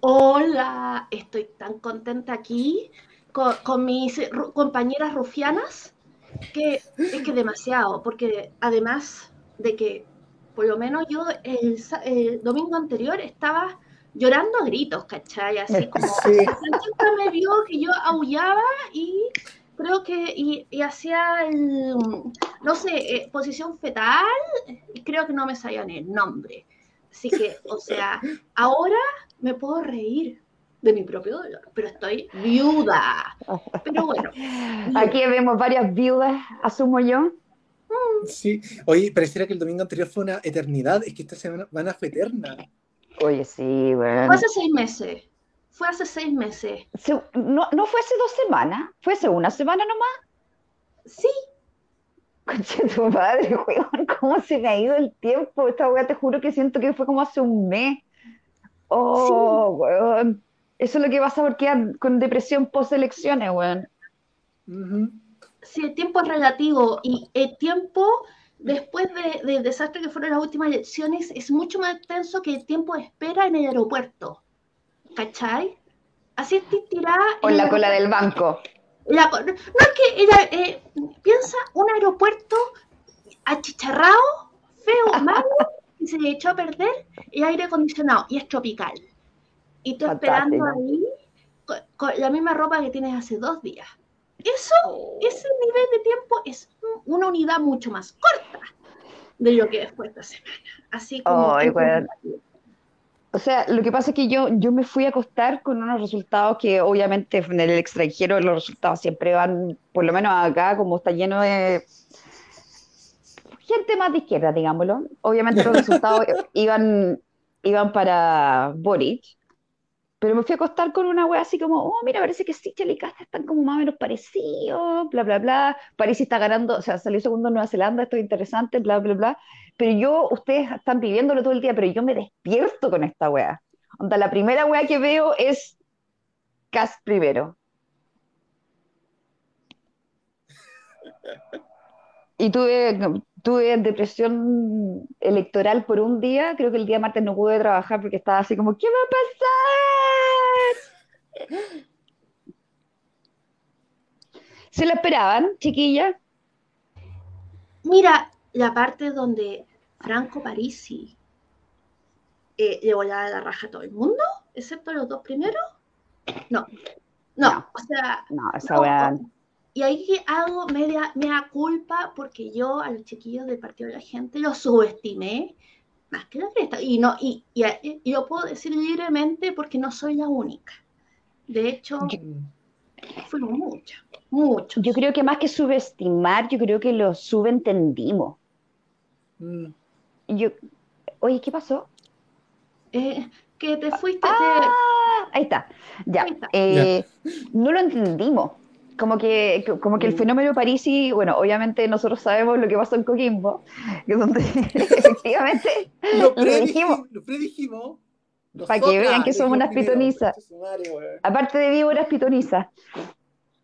Hola, estoy tan contenta aquí con, con mis ru- compañeras rufianas que es que demasiado, porque además de que por lo menos yo el, el domingo anterior estaba llorando a gritos, ¿cachai? Así como Sí, me vio que yo aullaba y creo que y, y hacía el, no sé, eh, posición fetal y creo que no me sabían el nombre. Así que, o sea, ahora me puedo reír de mi propio dolor, pero estoy viuda. Pero bueno. Aquí vemos varias viudas, asumo yo. sí. Oye, pareciera que el domingo anterior fue una eternidad. Es que esta semana fue eterna. Oye, sí, Fue bueno. hace seis meses. Fue hace seis meses. Se- no, no fue hace dos semanas, fue hace una semana nomás. Sí, Concha de tu madre, weón, cómo se me ha ido el tiempo. Esta weá te juro que siento que fue como hace un mes. sí. Oh, weón. Eso es lo que pasa por quedar con depresión post elecciones, weón. Sí, el tiempo es relativo y el tiempo después de- del desastre que fueron las últimas elecciones es mucho más extenso que el tiempo de espera en el aeropuerto. ¿Cachai? Así es tirada O en la cola del banco. La no es que era, eh, piensa un aeropuerto achicharrado, feo, malo, y se le echó a perder el aire acondicionado y es tropical. Y tú esperando ahí con, con la misma ropa que tienes hace dos días. Eso, ese nivel de tiempo es una unidad mucho más corta de lo que fue esta semana. Así como relativo. O sea, lo que pasa es que yo, yo me fui a acostar con unos resultados que obviamente en el extranjero los resultados siempre van, por lo menos acá, como está lleno de gente más de izquierda, digámoslo. Obviamente los resultados iban, iban para Boric, pero me fui a acostar con una wea así como, oh, mira, parece que Sichel y Casta están como más o menos parecidos, bla, bla, bla. París está ganando, o sea, salió segundo en Nueva Zelanda, esto es interesante, bla, bla, bla. Pero yo, ustedes están viviéndolo todo el día, pero yo me despierto con esta wea. Onda, la primera wea que veo es Cast primero. Y tuve, tuve depresión electoral por un día. Creo que el día martes no pude trabajar porque estaba así como, ¿qué va a pasar? ¿Se lo esperaban, chiquilla? Mira, la parte donde Franco Parisi eh, le volaba la raja a todo el mundo, excepto los dos primeros. No, no, No. o sea, No, esa no. Y ahí que hago media, mea culpa porque yo a los chiquillos del Partido de la Gente los subestimé más que la cresta. Y, no, y, y, y lo puedo decir libremente porque no soy la única. De hecho, Yo- fuimos muchas, muchos. Yo creo que más que subestimar, yo creo que lo subentendimos. Mm. Yo, oye, ¿qué pasó? Eh, que te fuiste, te- Ah, ahí está. Ya. Ahí está. Eh, no lo entendimos. Como que, como que el Mm. fenómeno Parisi, bueno, obviamente nosotros sabemos lo que pasó en Coquimbo, que es donde efectivamente Lo predijimos. dijimos. Lo predijimos. Pa' que vean que somos unas pitonizas. Aparte de víboras pitonizas.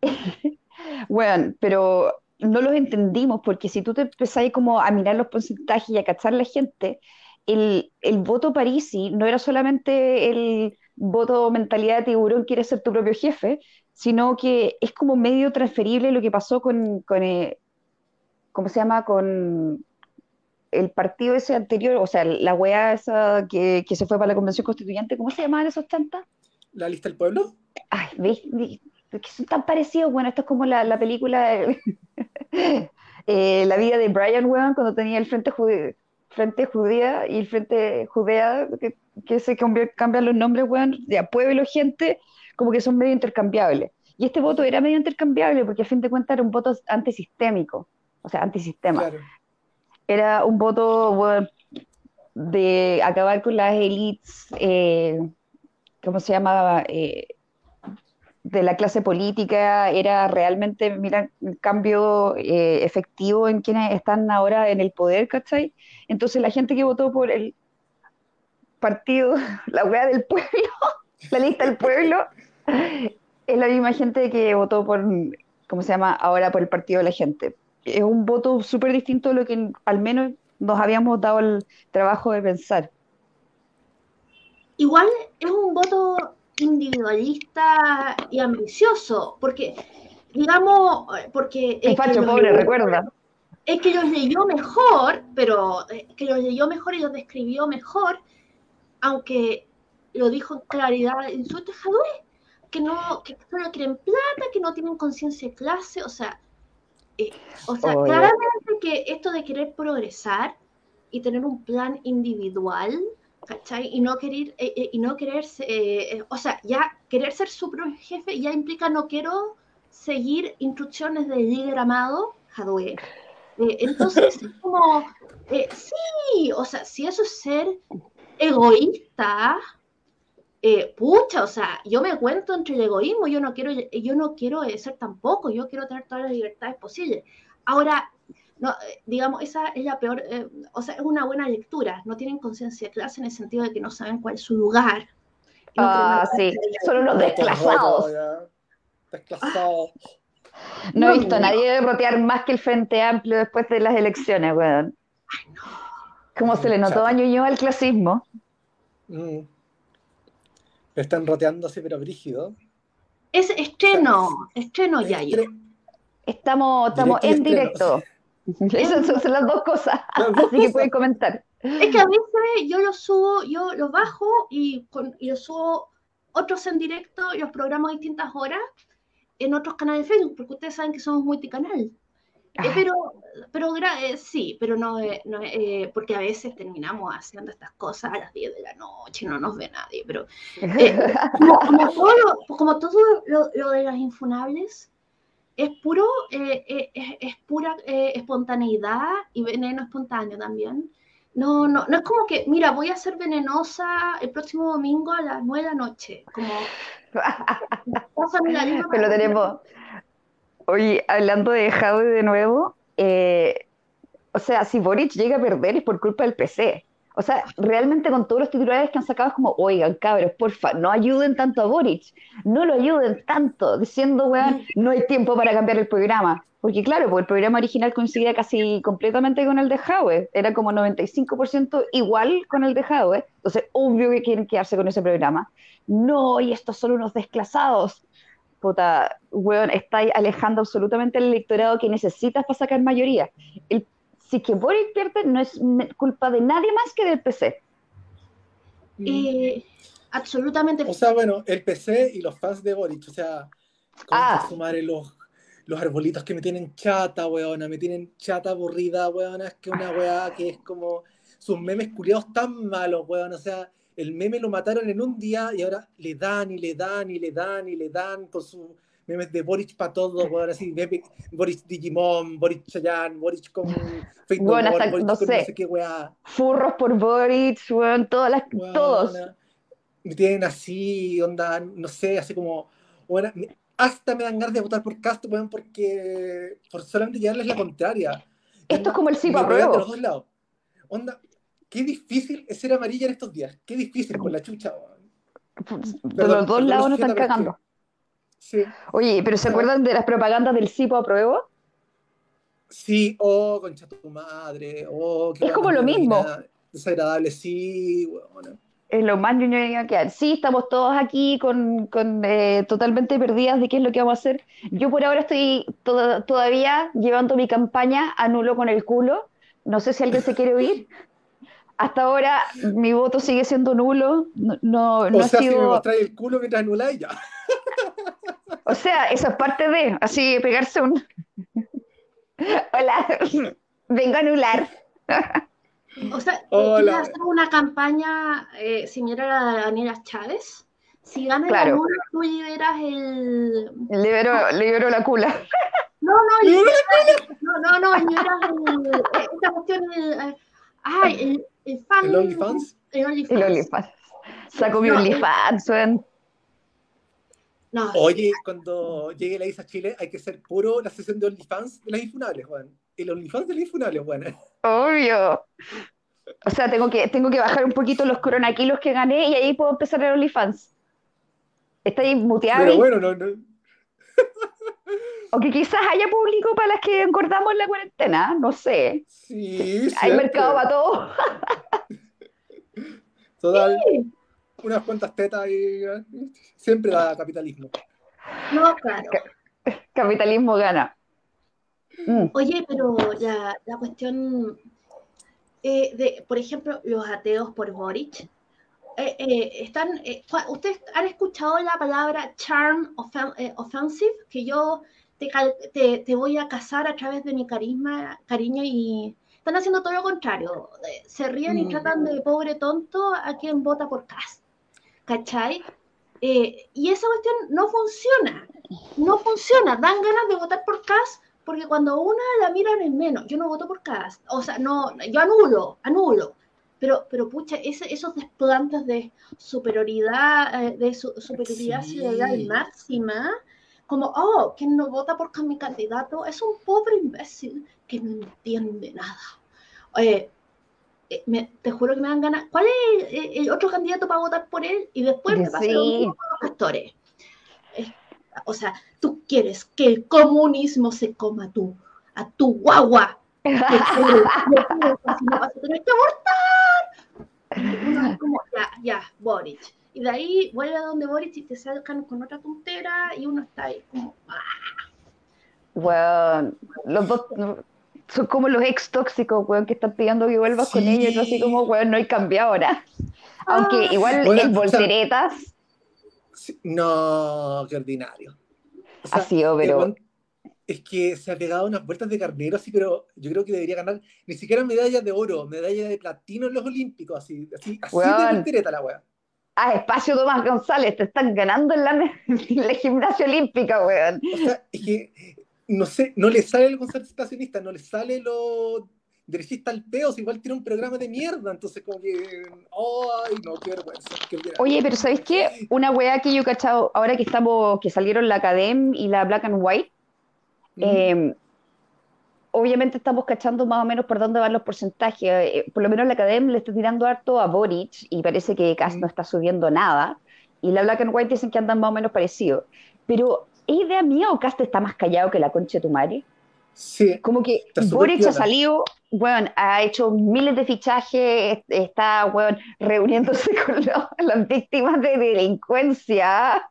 Bueno, pero no los entendimos porque si tú te empezás como a mirar los porcentajes y a cachar la gente, el, el voto Parisi no era solamente el voto mentalidad de tiburón, quieres ser tu propio jefe, sino que es como medio transferible lo que pasó con, con eh, ¿cómo se llama? Con el partido ese anterior, o sea, la wea esa que, que se fue para la convención constituyente, ¿cómo se llamaban esos chantas? ¿La lista del pueblo? Ay. ¿Veis? que son tan parecidos. Bueno, esto es como la, la película eh, La vida de Brian, weón, cuando tenía el Frente, Judí- Frente Judía y el Frente Judea, que, que se cambi- cambian los nombres, weón, de a pueblo, gente, como que son medio intercambiables. Y este voto era medio intercambiable porque a fin de cuentas era un voto antisistémico, o sea, antisistema. Claro. Era un voto, de acabar con las élites, eh, ¿cómo se llamaba? Eh, de la clase política, era realmente, mira, un cambio eh, efectivo en quienes están ahora en el poder, ¿cachai? Entonces la gente que votó por el partido, la wea del pueblo, la lista del pueblo, es la misma gente que votó por, ¿cómo se llama? Ahora por el partido de la gente. Es un voto súper distinto a lo que al menos nos habíamos dado el trabajo de pensar. igual es un voto individualista y ambicioso, porque, digamos, porque... El facho pobre, recuerda. Es que los leyó mejor, pero eh, que los leyó mejor y los describió mejor, aunque lo dijo en claridad en su tejador, que no, que solo quieren plata, que no tienen conciencia de clase, o sea, eh, o sea, claramente que esto de querer progresar y tener un plan individual, ¿cachai? Y no querer, eh, eh, y no querer, o sea, ya querer ser su propio jefe ya implica no quiero seguir instrucciones del líder amado, Jadwe. entonces, como, sí, o sea, si eso es ser egoísta, eh, pucha, o sea, yo me cuento entre el egoísmo, yo no quiero, yo no quiero ser tampoco, yo quiero tener todas las libertades posibles. Ahora, no, eh, digamos, esa es la peor, eh, o sea, es una buena lectura, no tienen conciencia de clase en el sentido de que no saben cuál es su lugar. ah, sí, son unos desclasados. Desclasados. No he visto a nadie derrotear más que el Frente Amplio después de las elecciones, weón. Ay, no. Como se le notó a Ñuño al clasismo. Mm. Están roteándose, pero brígido. Es estreno, estreno ya yo. Estamos, estamos en directo. Esas son las dos cosas. Así que pueden comentar. Es que a veces yo lo subo, yo lo bajo y, y lo subo otros en directo y los programo a distintas horas en otros canales de Facebook, porque ustedes saben que somos multicanal. Eh, pero, pero eh, sí, pero no, eh, no porque a veces terminamos haciendo estas cosas a las 10 de la noche, no nos ve nadie, pero como, todo, lo, de las infunables, es puro, es, pura espontaneidad y veneno espontáneo también. No, no, no es como que, mira, voy a ser venenosa el próximo domingo a las 9 de la noche. Como, pero tenemos, Oye, hablando de Jaude de nuevo, eh, o sea, si Boric llega a perder es por culpa del PC. O sea, realmente con todos los titulares que han sacado es como, oigan, cabros, porfa, no ayuden tanto a Boric, no lo ayuden tanto, diciendo, weón, no hay tiempo para cambiar el programa. Porque claro, pues el programa original coincidía casi completamente con el de Howe, era como 95% igual con el de Howe, entonces obvio que quieren quedarse con ese programa. No, y estos son unos desclasados puta, weón, estáis alejando absolutamente el electorado que necesitas para sacar mayoría. El, si que Boric pierde, no es culpa de nadie más que del PC. Eh, absolutamente. O sea, bueno, el PC y los fans de Boric, o sea, ah. sumar los, los arbolitos que me tienen chata, weona, me tienen chata aburrida, weona, es que una weá que es como sus memes culiados tan malos, weón, o sea, el meme lo mataron en un día y ahora le dan y le dan y le dan y le dan con sus memes de Boric para todo, bueno, así, Boric Digimon, Boric Chayanne, Boric con Facebook, bueno, hasta, Boric no, sé, qué weá. Furros por Boric, bueno, todas las, todos. Me tienen así, onda, no sé, así como, bueno, hasta me dan ganas de votar por Castro, bueno, porque por solamente llevarles la contraria. Esto es como el sí a prueba. De los dos lados. Onda, qué difícil es ser amarilla en estos días. Qué difícil con la chucha. De los dos lados nos están cagando. Sí. Oye, ¿pero se acuerdan de las propagandas del Cipo a prueba? Sí, oh, concha tu madre. Oh, es como lo mismo. Desagradable, sí. Bueno. Es lo más ñoño que Sí, estamos todos aquí con, con eh, totalmente perdidas de qué es lo que vamos a hacer. Yo por ahora estoy todavía llevando mi campaña a nulo con el culo. No sé si alguien se quiere oír hasta ahora mi voto sigue siendo nulo. No, no, o sea, si me mostráis el culo mientras anuláis ya. O sea, eso es parte de, así, pegarse un... Hola, vengo a anular. O sea, Hola. hacer una campaña eh, similar a la de Daniela Chávez. Si gana claro. el amor, tú liberas el... Libero, libero la cula. No, no, liberas, no, no, no, liberas el, eh, esta cuestión, el, ay, el, el fan. ¿El OnlyFans? El OnlyFans. El OnlyFans. Saco mi OnlyFans, No. Oye, cuando llegue la ISA Chile, hay que ser puro la sesión de OnlyFans de las infunables, Juan. El OnlyFans de las infunables, Juan. Obvio. O sea, tengo que, tengo que bajar un poquito los coronaquilos que gané y ahí puedo empezar el OnlyFans. Está ahí muteado. Pero bueno, no, no. O que quizás haya público para las que engordamos en la cuarentena, no sé. Sí, Hay mercado para todo. Total. unas cuantas tetas y eh, siempre da capitalismo. No, claro. Capitalismo gana. Mm. Oye, pero la, la cuestión eh, de, por ejemplo, los ateos por Boric, eh, eh, están, ¿ustedes han escuchado la palabra charm offensive? Que yo te, te, voy a casar a través de mi carisma, cariño y están haciendo todo lo contrario. Se ríen y mm. tratan de pobre tonto a quien vota por Cast. ¿Cachai? y esa cuestión no funciona. No funciona. Dan ganas de votar por Cast porque cuando una la miran en menos, yo no voto por Cast, o sea, no, yo anulo, anulo, pero, pero pucha, esos desplantes de superioridad, eh, de superioridad ciudadana máxima, como, oh, quien no vota por mi candidato es un pobre imbécil que no entiende nada. Eh, te juro que me dan ganas. ¿Cuál es el otro candidato para votar por él? Y después me pasa con los pastores. O sea, tú quieres que el comunismo se coma a tu, a tu guagua. vas a tener que abortar. como, ya, ya, Boric. Y de ahí vuelve a donde Boric y te sacan con otra tontera y uno está ahí como. Bueno, los dos son como los ex tóxicos, weón, que están pidiendo que vuelvas con ellos, así como, weón, no hay cambiado ahora. Aunque igual el volteretas no, qué ordinario. ha sido, pero... Es que se ha pegado unas vueltas de carnero, así, pero yo creo que debería ganar ni siquiera medallas de oro, medallas de platino en los Olímpicos, así, así, así de voltereta la weá. Ah, espacio Tomás González, te están ganando en la, en la gimnasia olímpica, weón. O sea, es que, no sé, no le sale el concertacionista, no le sale lo derechista al peos, igual tiene un programa de mierda, entonces como que, ay, no, qué vergüenza. Oye, pero ¿sabéis qué? Una weá que yo he cachado, ahora que estamos, que salieron la Academ y la Black and White, em, obviamente estamos cachando más o menos por dónde van los porcentajes. Eh, por lo menos la Academ le está tirando harto a Boric y parece que casi no está subiendo nada. Y la Black and White dicen que andan más o menos parecidos. Pero, ¿es idea mía o Cast está más callado que la concha de tu madre? Sí. Como que Boric ha salido bueno, ha hecho miles de fichajes, está, bueno, reuniéndose con las víctimas de delincuencia.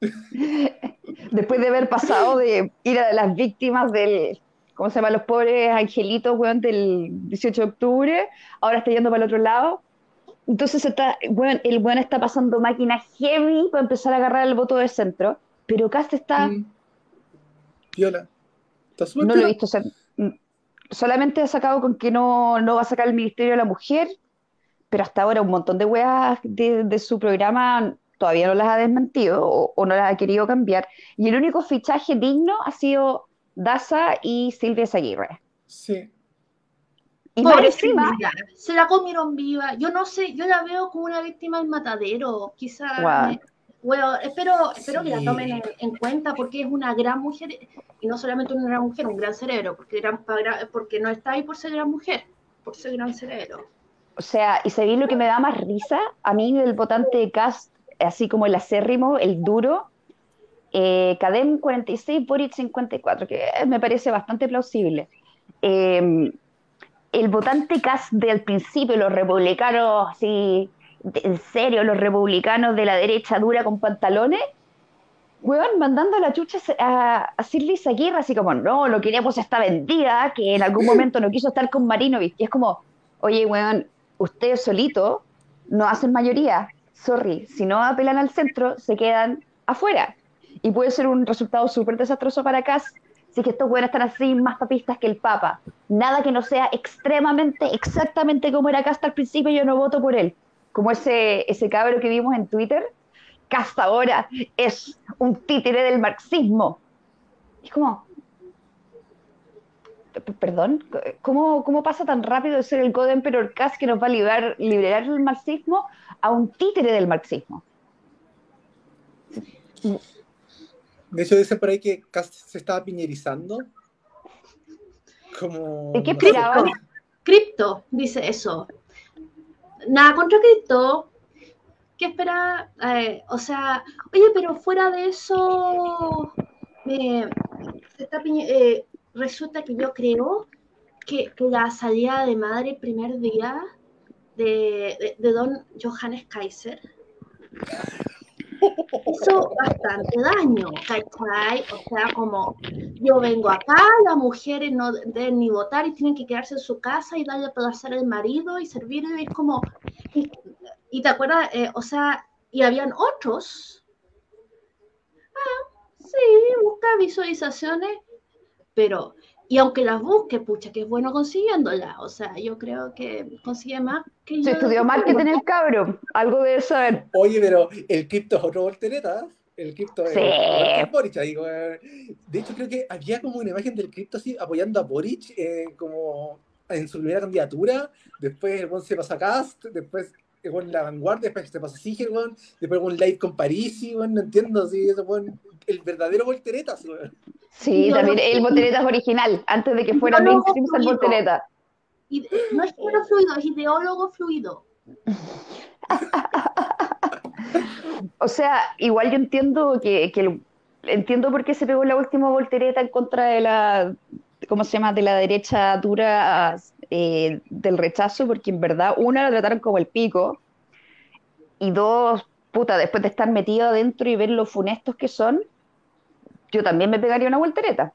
Después de haber pasado de ir a las víctimas del, ¿cómo se llama? Los pobres angelitos, weón, del 18 de octubre, ahora está yendo para el otro lado. Entonces está, el weón está pasando máquina heavy para empezar a agarrar el voto del centro, pero Cast está... Mm. Viola. no lo he visto ser solamente ha sacado con que no, va a sacar el Ministerio de la Mujer, pero hasta ahora un montón de weas de, su programa todavía no las ha desmentido o, no las ha querido cambiar. Y el único fichaje digno ha sido Daza y Silvia Zaguirre. Sí. Y Pobre encima, se la comieron viva. Yo no sé, yo la veo como una víctima del matadero. Quizás bueno, espero, espero que la tomen en, cuenta porque es una gran mujer y no solamente una gran mujer, un gran cerebro, porque, gran, porque no está ahí por ser gran mujer, por ser gran cerebro. O sea, y sabéis lo que me da más risa a mí del votante de Cast, así como el acérrimo, el duro, eh, Cadem 46, Boric 54, que me parece bastante plausible. Em, el votante Cast del principio, los republicanos así en serio, los republicanos de la derecha dura con pantalones, weón, mandando a la chucha a, a Sirli Aguirre, así como, no, lo queríamos está vendida, que en algún momento no quiso estar con Marinovich. Y es como, oye, weón, ustedes solitos no hacen mayoría. Sorry, si no apelan al centro, se quedan afuera. Y puede ser un resultado súper desastroso para Cass si que estos weones están así más papistas que el Papa. Nada que no sea extremadamente, exactamente como era Cast al principio, yo no voto por él como ese, ese cabro que vimos en Twitter, hasta ahora es un títere del marxismo. Es como, perdón, ¿cómo, ¿cómo, pasa tan rápido de ser el God Emperor Cass que nos va a liberar, liberar del marxismo a un títere del marxismo? De hecho, dice por ahí que Cass se estaba piñerizando. Como, ¿De qué esperaban? Cripto dice eso nada contra Cristo. ¿Qué espera? Eh, o sea, oye, pero fuera de eso, eh, resulta que yo creo que, la salida de madre el primer día de, don Johannes Kaiser hizo bastante daño. O sea, como yo vengo acá, las mujeres no deben ni votar y tienen que quedarse en su casa y darle placer al marido y servir, y es como, y, te acuerdas, eh, o sea, y habían otros, ah, sí, busca visualizaciones, pero y aunque las busque, pucha, que es bueno consiguiéndolas. O sea, yo creo que consigue más que Se estudió marketing el cabro, algo de eso. Oye, pero el cripto es otro voltereta. El cripto sí. es Boric. Digo, de hecho, creo que había como una imagen del cripto así apoyando a Boric eh, como en su primera candidatura. Después el se pasa a Cast, después con la vanguardia, después se pasa a Siger, después un live con Parisi, no entiendo, si eso fue el verdadero volteretas, Sí, también el volteretas original, antes de que fuera mainstream el voltereta. no es género fluido, es ideólogo fluido. o sea, igual yo entiendo que, que entiendo por qué se pegó la última voltereta en contra de la, ¿cómo se llama?, de la derecha dura eh, del rechazo, porque en verdad, una la trataron como el pico, y dos, puta, después de estar metido adentro y ver lo funestos que son, yo también me pegaría una voltereta.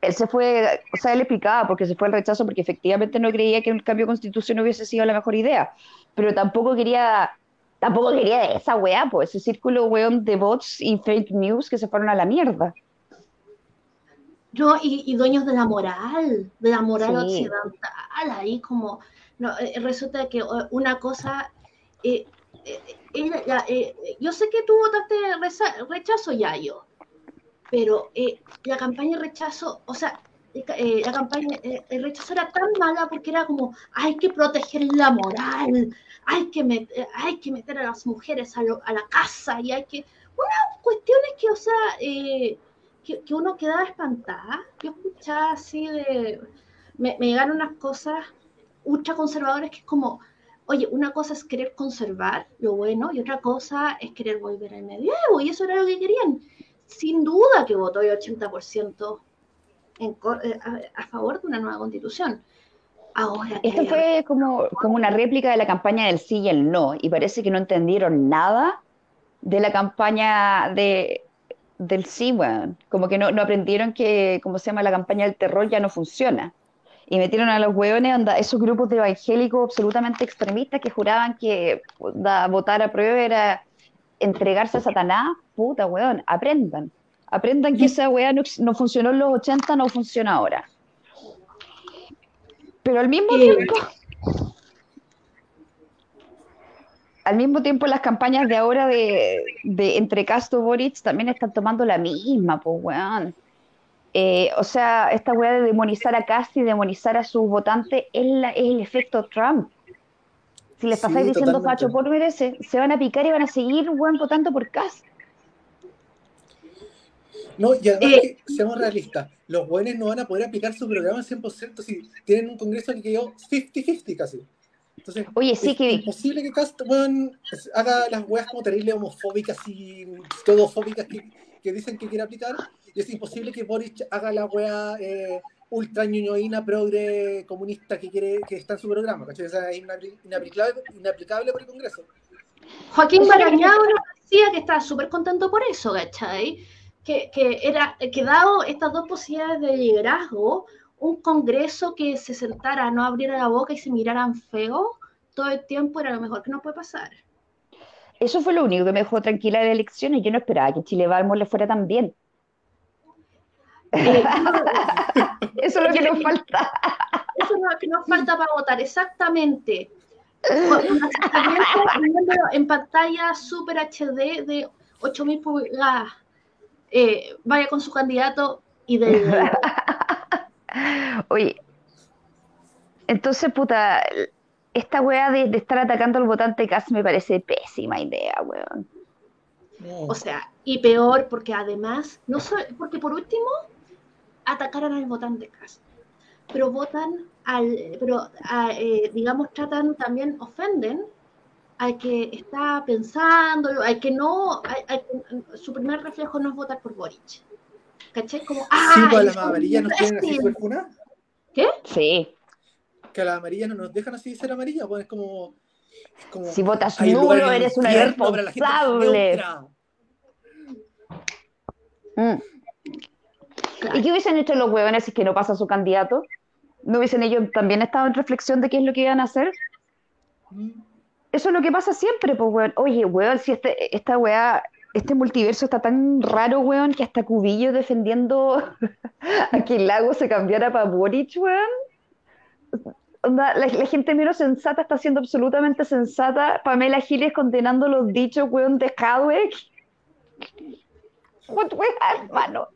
Él se fue, o sea, él explicaba porque se fue el rechazo porque efectivamente no creía que el cambio de constitución hubiese sido la mejor idea, pero tampoco quería, tampoco quería esa weá, pues ese círculo weón de bots y fake news que se fueron a la mierda. No, y, dueños de la moral, de la moral occidental, ahí como, no, eh, resulta que una cosa, eh, eh, yo sé que tú votaste rechazo, ya yo, pero eh, la campaña de rechazo, o sea, eh, la campaña el rechazo era tan mala porque era como, hay que proteger la moral, hay que, meter, hay que meter a las mujeres a, la casa y hay que... Unas cuestiones que, o sea, eh, que, uno quedaba espantada. Yo escuchaba así de... Me, llegaron unas cosas ultra conservadoras que es como, oye, una cosa es querer conservar lo bueno y otra cosa es querer volver al medievo y eso era lo que querían sin duda que votó el 80% en, eh, a, favor de una nueva constitución. Ahora, Esto fue como, como una réplica de la campaña del sí y el no, y parece que no entendieron nada de la campaña de, del sí, bueno. como que no, no aprendieron que, como se llama, la campaña del terror ya no funciona. Y metieron a los hueones, esos grupos de evangélicos absolutamente extremistas que juraban que votar a prueba era entregarse a Satanás, puta, weón, aprendan. Aprendan que esa weá no, funcionó en los 80, no funciona ahora. Pero al mismo tiempo, al mismo tiempo las campañas de ahora de, entre Castro Boric también están tomando la misma, pues weón. Eh, o sea, esta weá de demonizar a Castro y demonizar a sus votantes es, es el efecto Trump. Si les pasáis diciendo facho por merece, se van a picar y van a seguir votando por Cas. No, y además que, seamos realistas, los buenos no van a poder aplicar su programa 100% si tienen un congreso que quedó 50-50 casi. Entonces, Oye, sí es que... imposible que Cast haga las weas como terrible homofóbicas y todofóbicas que, que dicen que quiere aplicar, y es imposible que Boris haga la wea eh, ultra ñoñoína progre comunista que quiere que está en su programa, ¿cachai? O sea, es inaplicable, inaplicable por el Congreso. Joaquín Barañao nos decía que estaba súper contento por eso, ¿cachai? Que, que, era, que dado estas dos posibilidades de liderazgo, un Congreso que se sentara, no abriera la boca y se miraran feo todo el tiempo era lo mejor que nos puede pasar. Eso fue lo único que me dejó tranquila de y yo no esperaba que Chile Balmor le fuera tan bien. Eso es lo que nos falta. Eso es lo que nos falta para votar, exactamente. en pantalla Super HD de 8000 pulgadas. Eh, vaya con su candidato y de. Oye, entonces, puta, esta weá de, estar atacando al votante casi me parece pésima idea, weón. O sea, y peor porque además, no porque por último, atacaran al votante Cast. Pero votan al, pero eh, digamos tratan también, ofenden al que está pensando, al que no, su primer reflejo no es votar por Boric. ¿Cachai? Como, ¡ah! Sí, pues las amarillas nos tienen así ¿Qué? Sí. Que las amarillas no nos dejan así ser amarillas, pues es como, si votas nulo, eres una irresponsable. Mm. ¿Y qué hubiesen hecho los huevones si es que no pasa su candidato? ¿No hubiesen ellos también estado en reflexión de qué es lo que iban a hacer? Eso es lo que pasa siempre, pues, weón. Oye, weón, si este, esta weá, este multiverso está tan raro, weón, que hasta Cubillo defendiendo a que el lago se cambiara para Boric, weón. la, gente menos sensata está siendo absolutamente sensata. Pamela Giles condenando los dichos, weón, de Hadwick. What, hermano.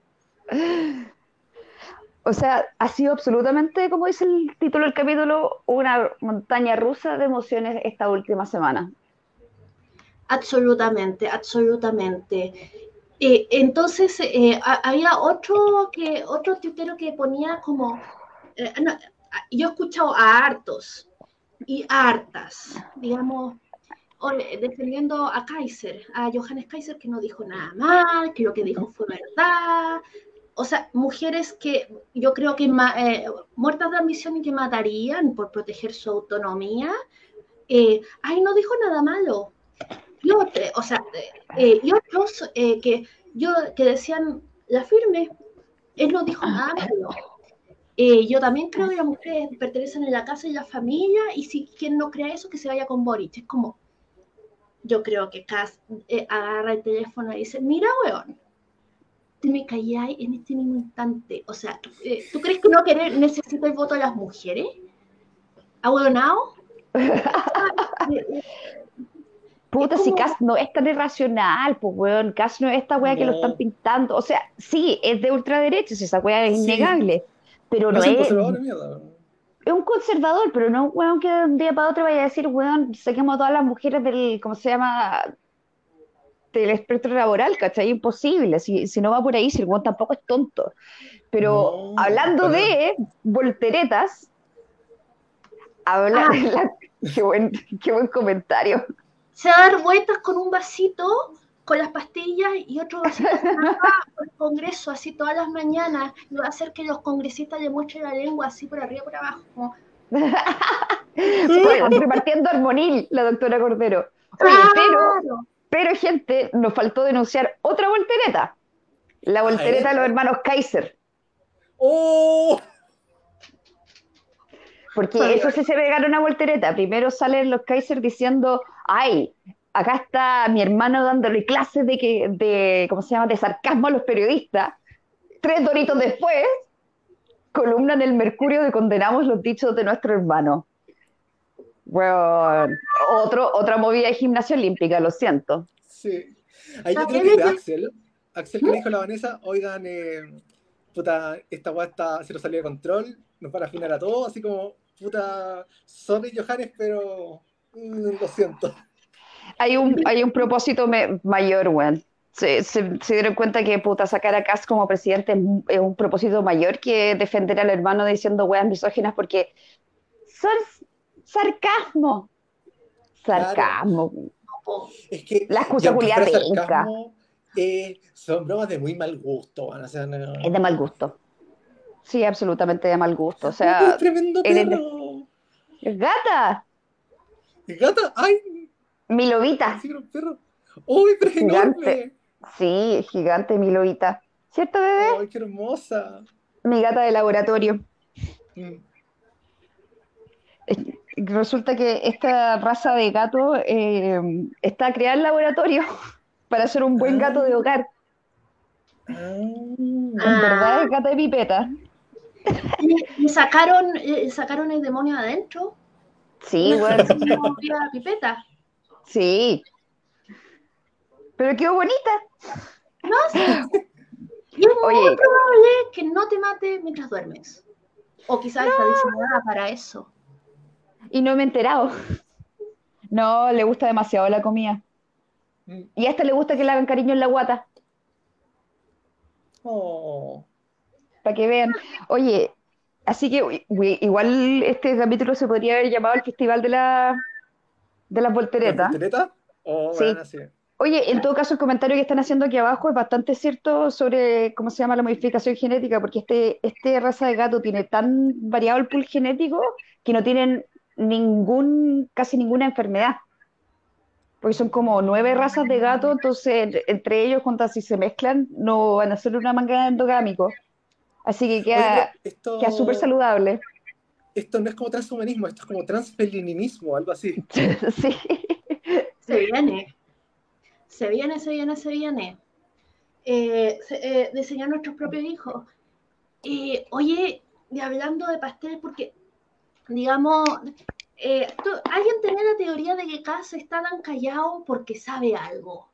O sea, ha sido absolutamente, como dice el título del capítulo, una montaña rusa de emociones esta última semana. Absolutamente, absolutamente. Eh, entonces, eh, había otro que otro tuitero que ponía como, eh, yo he escuchado a hartos y hartas, digamos, defendiendo a Kaiser, a Johannes Kaiser, que no dijo nada mal, que lo que dijo fue verdad, o sea, mujeres que yo creo que eh, muertas de ambición y que matarían por proteger su autonomía, eh, ay, no dijo nada malo. Yo, o sea, eh, y otros que, yo, que decían, la firme, él no dijo nada malo. yo también creo que las mujeres pertenecen a la casa y la familia, y si quien no crea eso, que se vaya con Boric. Es como, yo creo que Cass agarra el teléfono y dice, mira, weón, me calláis en este mismo instante. O sea, eh, ¿tú crees que no querer necesita el voto de las mujeres? ¿Ahueonao? Puta, si Cass no es tan irracional, pues weón, Cass no es esta weá que lo están pintando. O sea, sí, es de ultraderecha, esa weá es innegable. Pero no, es. es un conservador, pero no un weón que de un día para otro vaya a decir, weón, saquemos a todas las mujeres del, ¿cómo se llama? Del espectro laboral, ¿cachai? Imposible, si, si no va por ahí, si el weón tampoco es tonto. Pero hablando de volteretas, habla ah. qué, buen, qué buen comentario. Se va a dar vueltas con un vasito, con las pastillas y otro vasito por el Congreso, así todas las mañanas, y va a hacer que los congresistas le muestren la lengua así por arriba por abajo. repartiendo armonil, la doctora Cordero. pero pero, gente, nos faltó denunciar otra voltereta. La voltereta de los hermanos Kaiser. ¡Oh! Porque eso sí se pegaron una voltereta. Primero salen los Kaiser diciendo, ay, acá está mi hermano dándole clases de, que, de, ¿cómo se llama?, de sarcasmo a los periodistas. Tres doritos después, columna en el Mercurio de condenamos los dichos de nuestro hermano. Bueno, otro, otra movida de gimnasia olímpica, lo siento. Sí. Ahí yo creo que Axel. Axel que le dijo a la Vanessa, oigan, eh, puta, esta weá está, se nos salió de control, nos van a afinar a todos, así como, puta, sorry Johannes, pero mm, lo siento. Hay un, hay un propósito mayor, weón. Se, se, dieron cuenta que puta sacar a Cass como presidente es un propósito mayor que defender al hermano diciendo weas misóginas porque son sarcasmo. Sarcasmo. Es que la excusa Julián eh, son bromas de muy mal gusto. Es de mal gusto. Sí, absolutamente de mal gusto. O sea, tremendo perro. ¡Gata! ¿Gata? ¡Ay! Mi lobita. ¡Uy, pero gigante. Sí, gigante mi lobita. ¿Cierto, bebé? ¡Ay, qué hermosa! Mi gata de laboratorio. Mm resulta que esta raza de gato eh, está creada en laboratorio para ser un buen gato de hogar. Ah. En verdad es gato de pipeta. ¿Y sacaron, sacaron el demonio adentro? Sí, bueno. pipeta? Sí. Pero quedó bonita. No sé. Y es muy probable que no te mate mientras duermes. O quizás está diseñada para eso y no me he enterado. No, le gusta demasiado la comida. Mm. Y a este le gusta que le hagan cariño en la guata. Oh. Para que vean. Oye, así que igual este capítulo se podría haber llamado el Festival de la de las volteretas. ¿Volteretas? Oh, sí. Oye, en todo caso, el comentario que están haciendo aquí abajo es bastante cierto sobre cómo se llama la modificación genética, porque este, este raza de gato tiene tan variado el pool genético que no tienen ningún, casi ninguna enfermedad. Porque son como nueve razas de gato, entonces entre ellos, cuando si se mezclan, no van a ser una manga endogámico. Así que queda, esto, queda súper saludable. Esto no es como transhumanismo, esto es como transfelinismo, algo así. sí. Se viene. Se viene, se viene, se viene. Eh, eh, diseñar nuestros propios hijos. Eh, oye, y hablando de pastel, porque, digamos, eh, alguien tenía la teoría de que Cass está tan callado porque sabe algo.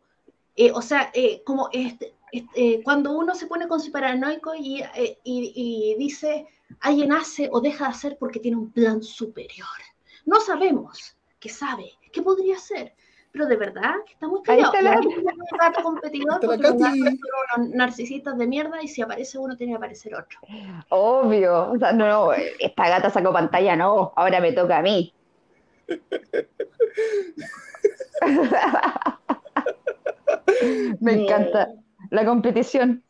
Eh, o sea, eh, como este, este, eh, cuando uno se pone con su paranoico y, y- y dice, alguien hace o deja de hacer porque tiene un plan superior. No sabemos qué sabe, qué podría ser, pero de verdad que está muy Ahí callado. está la- Y ahí está el rato competidor la porque los unos narcisistas de mierda y si aparece uno tiene que aparecer otro. Obvio. O sea, no, no, esta gata sacó pantalla, no, ahora me toca a mí. Me encanta la competición,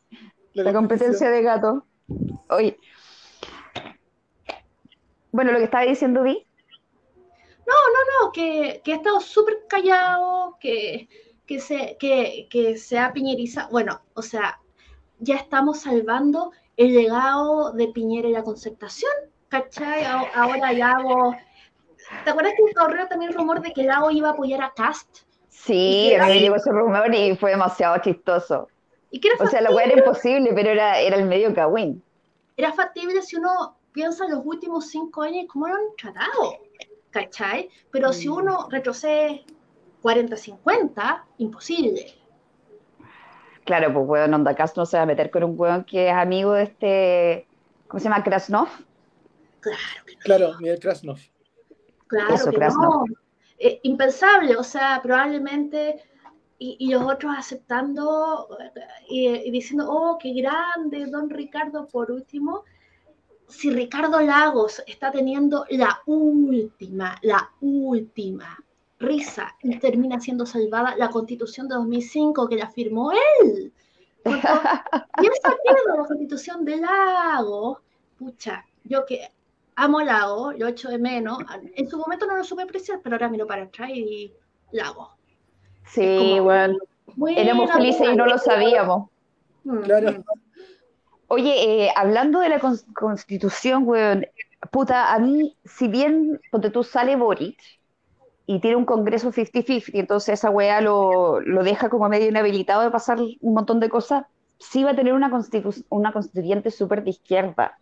la competencia de gato. Oye. Bueno, lo que estaba diciendo Vi, No, que, que ha estado súper callado, que, que, se, que, que se ha piñerizado. Bueno, o sea, ya estamos salvando el legado de Piñera y la concertación, ¿cachai? Ahora Lago. ¿Te acuerdas que corrió también el rumor de que Lago iba a apoyar a Cast? sí, a mí llegó ese rumor y fue demasiado chistoso. Y que era O sea, la weá era imposible, pero era, era el medio cagüín. era factible si uno piensa en los últimos cinco años y cómo lo han tratado, ¿cachai? Pero si uno retrocede 40, 50, imposible. Claro, pues weón, Onda Cast no se va a meter con un weón que es amigo de este, ¿cómo se llama? Krasnov. Claro que Claro, Miguel Krasnov. Claro Eso, que Krasnov. no. Eh, impensable, o sea, probablemente, y, y los otros aceptando eh, y, y diciendo, oh, qué grande, don Ricardo, por último. Si Ricardo Lagos está teniendo la última, la última risa y termina siendo salvada la constitución de 2005 que la firmó él. Cuando- y esa mierda, la constitución de Lagos, pucha, yo que amo Lago, lo echo de menos. En su momento no lo supe apreciar, pero ahora miro para atrás y Lago. Sí, como- weón. Éramos felices y no lo sabíamos. Mm. Claro. Oye, eh, hablando de la cons- constitución, weón, puta, a mí, si bien, donde tú sale Boric y tiene un congreso 50-50, entonces esa weá lo, lo deja como medio inhabilitado de pasar un montón de cosas, sí va a tener una, constitu- una constituyente súper de izquierda,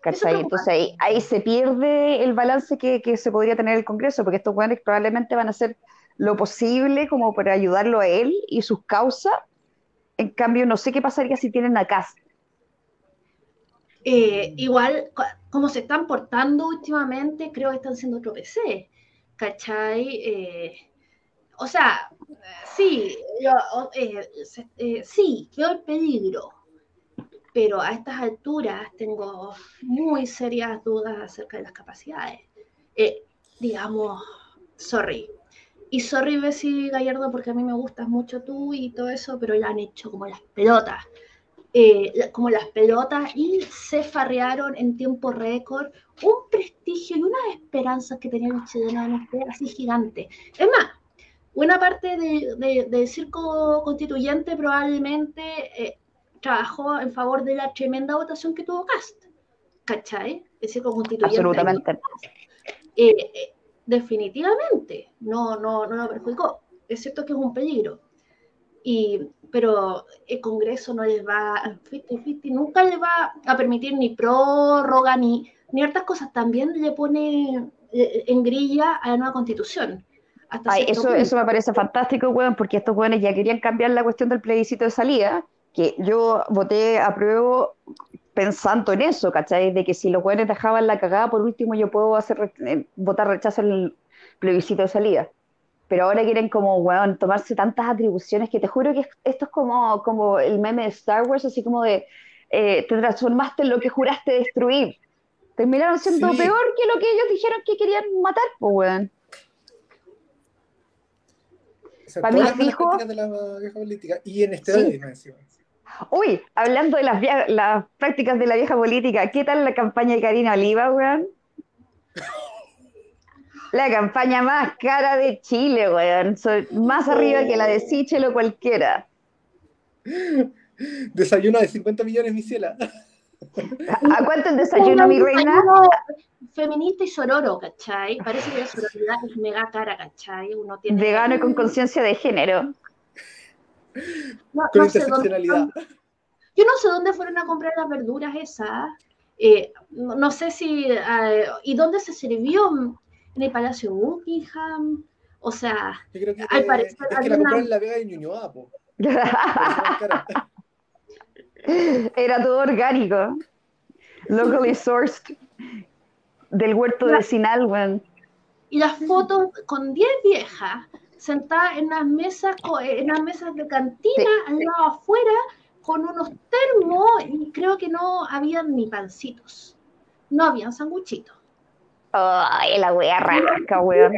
¿cachai? Entonces ahí, ahí se pierde el balance que, que se podría tener el congreso, porque estos weones probablemente van a hacer lo posible como para ayudarlo a él y sus causas. En cambio, no sé qué pasaría si tienen a Cast. Eh, igual, co- como se están portando últimamente, creo que están siendo otro PC. ¿Cachai? Eh, o sea, sí, yo, eh, eh, sí, veo el peligro, pero a estas alturas tengo muy serias dudas acerca de las capacidades. Digamos, sorry. Y sorry, Bessie Gallardo, porque a mí me gustas mucho tú y todo eso, pero ya han hecho como las pelotas. Eh, como las pelotas y se farrearon en tiempo récord un prestigio y unas esperanzas que tenían los chilenos así gigante. Es más, buena parte de- de- del circo constituyente probablemente eh, trabajó en favor de la tremenda votación que tuvo Cast. ¿Cachai? El circo constituyente. Absolutamente. Eh, eh, definitivamente, no, no, no lo perjudicó. Es cierto que es un peligro. Y, pero el Congreso no les va, 50-50, nunca les va a permitir ni prórroga ni, ni hartas cosas. También le pone eh, en grilla a la nueva constitución. Hasta Ay, eso, punto. eso me parece fantástico, weón, porque estos weones ya querían cambiar la cuestión del plebiscito de salida, que yo voté a prueba pensando en eso, ¿cachai? De que si los weones dejaban la cagada, por último yo puedo hacer eh, votar rechazo en el plebiscito de salida. Pero ahora quieren como, weón, tomarse tantas atribuciones que te juro que esto es como, como el meme de Star Wars, así como de eh, te transformaste en lo que juraste destruir. Terminaron siendo Sí. peor que lo que ellos dijeron que querían matar, pues, weón. O sea, Para mí, fijo- prácticas de la vieja política. Y en este Sí. Uy, hablando de las, las prácticas de la vieja política, ¿qué tal la campaña de Karina Oliva, weón? La campaña más cara de Chile, weón. Soy más arriba que la de Sichel o cualquiera. Desayuno de 50 millones, mi ciela. ¿A cuánto el desayuno, mi reina? Feminista y sororo, ¿cachai? Parece que la sororidad es mega cara, ¿cachai? Uno tiene Vegano y con conciencia de género. No, Con no sé dónde- yo no sé dónde fueron a comprar las verduras esas. Eh, no, no sé si. eh, ¿Y dónde se sirvió? ¿En el Palacio Buckingham? O sea, Yo creo que, Al parecer es que había la compraron en la Vega de Ñuñoa, po. Era todo orgánico. Locally sourced. Del huerto vecinal, weón. y las fotos con 10 viejas sentadas en las mesas, en las mesas de cantina, Sí. al lado afuera, con unos termos, y creo que no habían ni pancitos. No habían sanguchitos. Ay, la wea rasca, weón.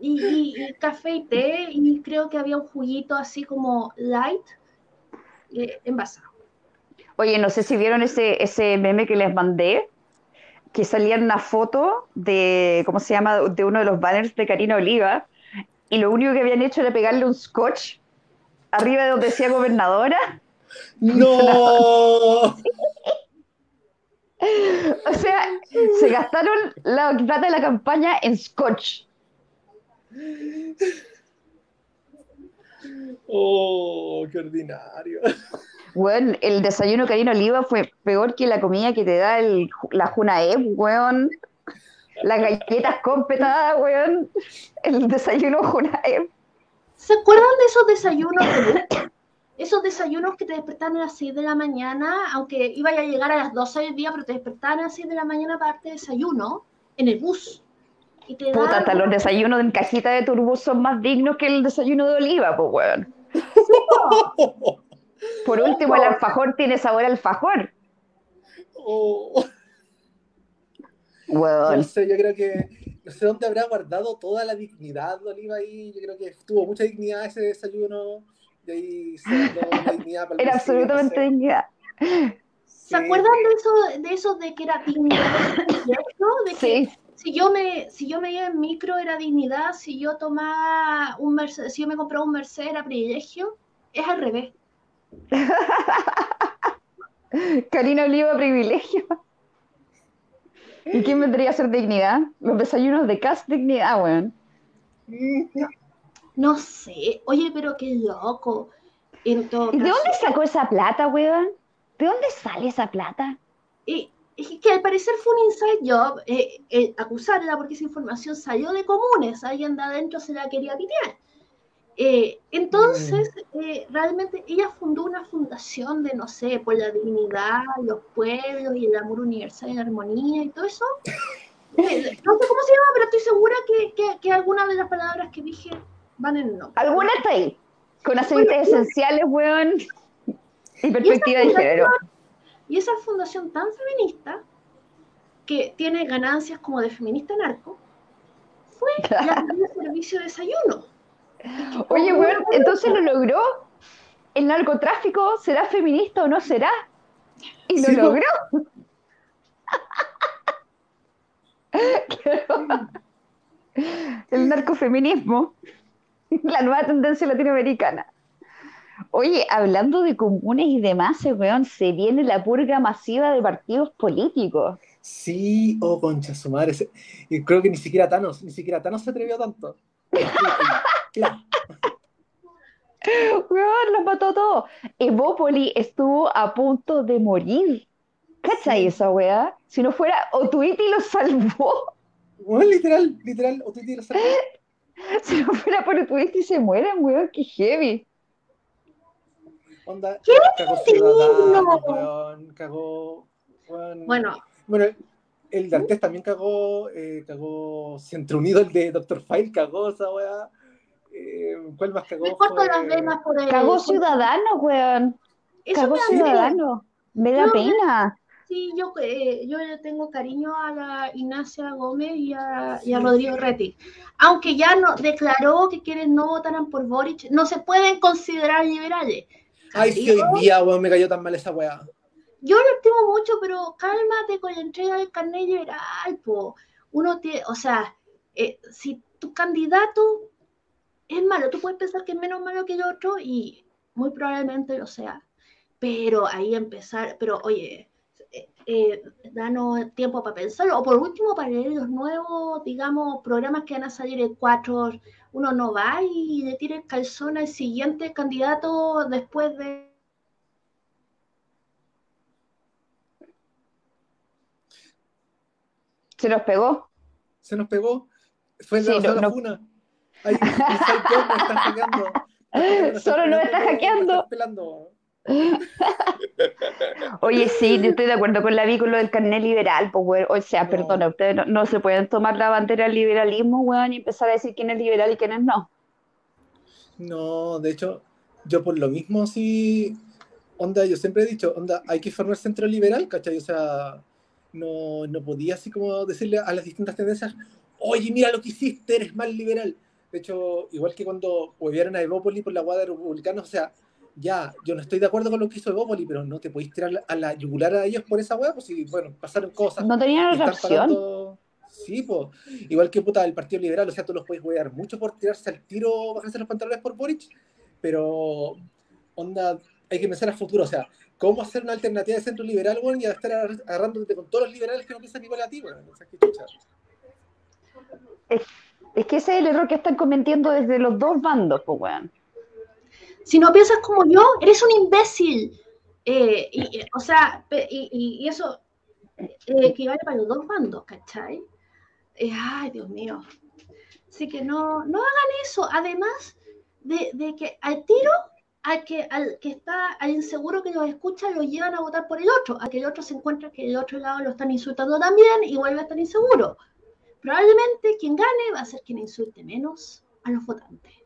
Y, y- y café y té, y creo que había un juguito así como light eh, envasado. Oye, no sé si vieron ese, ese meme que les mandé, que salía en una foto de, ¿cómo se llama?, de uno de los banners de Karina Oliva, y lo único que habían hecho era pegarle un scotch arriba de donde decía gobernadora. ¡No! O sea, se gastaron la plata de la campaña en scotch. ¡Oh, qué ordinario! Weón, el desayuno Karina Oliva fue peor que la comida que te da el, la Junaep, weón. Las galletas competadas, weón. El desayuno Junaep. ¿Se acuerdan de esos desayunos? de- desayunos que te despertaban a las 6 de la mañana, aunque iba a llegar a las 12 del día, pero te despertaban a las 6 de la mañana para darte desayuno en el bus. Y te Puta, hasta los desayunos en cajita de turbus son más dignos que el desayuno de oliva, pues, weón. Por último, el alfajor tiene sabor alfajor. Oh. No sé, yo creo que no sé dónde habrá guardado toda la dignidad de Oliva ahí. Yo creo que tuvo mucha dignidad ese desayuno. Y ahí se mandó la dignidad para el Era no absolutamente sé. dignidad. ¿Se acuerdan de eso, de eso de que era dignidad? que Sí. si yo me, si yo me iba en micro era dignidad, si yo tomaba un Mercedes, si yo me compraba un Mercedes era privilegio, es al revés. Karina Oliva, privilegio. ¿Y quién vendría a ser dignidad? Los desayunos de Cas, dignidad, weón. No sé, oye, pero qué loco. En todo ¿Y de caso. dónde sacó esa plata, weón? ¿De dónde sale esa plata? Y, que al parecer fue un inside job eh, eh, acusarla porque esa información salió de comunes, alguien de adentro se la quería pitear. Eh, entonces, eh, realmente ella fundó una fundación de, no sé, por la dignidad, los pueblos y el amor universal y la armonía y todo eso. Eh, no sé cómo se llama, pero estoy segura que, que, que algunas de las palabras que dije van en no. ¿Alguna está ahí? Con aceites esenciales, weón. Y perspectiva de género. Y esa fundación tan feminista, que tiene ganancias como de feminista narco, fue la que dio servicio de desayuno. Oye, weón, entonces lo logró. ¿El narcotráfico será feminista o no será? Y lo Sí, logró. El narcofeminismo. La nueva tendencia latinoamericana. Oye, hablando de comunes y demás, weón, se viene la purga masiva de partidos políticos. Sí, oh, concha su madre. Y creo que ni siquiera Thanos, ni siquiera Thanos se atrevió tanto. Claro. Weón, los mató a todos. Evópoli estuvo a punto de morir. ¿Cachai Sí. esa weá? Si no fuera Otuiti lo salvó. Bueno, literal, literal, o tú tienes algo. Si no fuera por Otuiti se mueren, weón, qué heavy. Onda, ¡Qué cagó lindo! Ciudadanos, weón, cagó, weón. Bueno, Bueno, el de Artés también cagó, eh, cagó Centro Unido, el de Doctor File, cagó esa weá. Eh, ¿Cuál más cagó? me corto las venas por el. Cagó Ciudadanos, weón. Eso Cagó me da Ciudadanos. Me da pena. Sí, yo, eh, yo le tengo cariño a la Ignacia Gómez y a, y a Rodrigo Retic. Aunque ya no declaró que quienes no votaran por Boric no se pueden considerar liberales. Ay, sí, hoy día, weón, me cayó tan mal esa weá. Yo lo estimo mucho, pero cálmate con la entrega del carnet liberal, po. Uno tiene, o sea, eh, si tu candidato es malo, tú puedes pensar que es menos malo que el otro y muy probablemente lo sea, pero ahí empezar, pero oye, eh, eh, danos tiempo para pensarlo, o por último para leer los nuevos, digamos, programas que van a salir en cuatro, uno no va y le tira el calzón al siguiente candidato después de... ¿Se nos pegó? Se nos pegó. Fue la no, funa. Ay, me está hackeando. Solo nos está hackeando. Oye, sí, yo estoy de acuerdo con la vi con lo del carnet liberal, pues, o sea, perdona, ustedes no, se pueden tomar la bandera del liberalismo, weón, y empezar a decir quién es liberal y quién es no. No, de hecho, yo por lo mismo sí, onda, yo siempre he dicho, onda, hay que formar centro liberal, ¿cachai? O sea, no, no podía así como decirle a las distintas tendencias, oye, mira lo que hiciste, eres más liberal. De hecho, igual que cuando volvieron a Evópoli por la guada de republicanos, o sea, ya, yo no estoy de acuerdo con lo que hizo Evópoli, pero no te podéis tirar a la yugular a ellos por esa weá, pues si, bueno, pasaron cosas. No tenían otra opción. Sí, pues, igual que puta del Partido Liberal, o sea, tú los puedes wear mucho por tirarse al tiro, bajarse los pantalones por Boric, pero, onda, hay que pensar a futuro, o sea, ¿cómo hacer una alternativa de centro liberal, weón, y a estar agarrándote con todos los liberales que no piensan igual a ti, weón? O sea, qué chucha. Es, es, que ese es el error que están cometiendo desde los dos bandos, pues, weón. Si no piensas como yo, eres un imbécil. Eh, y, o sea, y, eso eh, equivale para los dos bandos, ¿cachai? Eh, ay, Dios mío. Así que no, no hagan eso. Además de, de que al tiro, al que, al que está, al inseguro que los escucha, lo llevan a votar por el otro, a que el otro se encuentra que el otro lado lo están insultando también y vuelve a estar inseguro. Probablemente quien gane va a ser quien insulte menos a los votantes.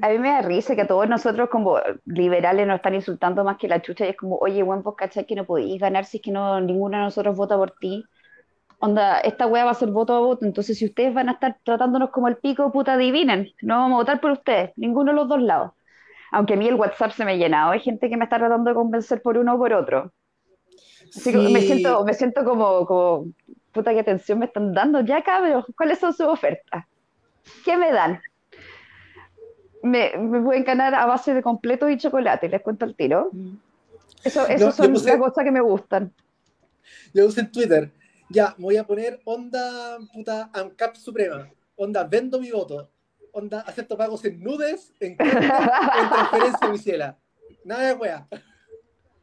A mí me da risa que a todos nosotros como liberales nos están insultando más que la chucha y es como, oye, buen vos cachai que no podéis ganar si es que no, ninguno de nosotros vota por ti. Onda, esta wea va a ser voto a voto, entonces si ustedes van a estar tratándonos como el pico, puta, adivinen, no vamos a votar por ustedes, ninguno de los dos lados. Aunque a mí el WhatsApp se me ha llenado, hay gente que me está tratando de convencer por uno o por otro. Así que me siento, me siento como, como, puta, qué atención me están dando. Ya, cabros, ¿cuáles son sus ofertas? ¿Qué me dan? Me, me pueden ganar a base de completo y chocolate, les cuento el tiro. Eso, eso son las cosas que me gustan. Yo usé en Twitter, ya, me voy a poner onda puta ANCAP Suprema, onda vendo mi voto, onda acepto pagos en nudes, en, en transferencia mi ciela. Nada de wea.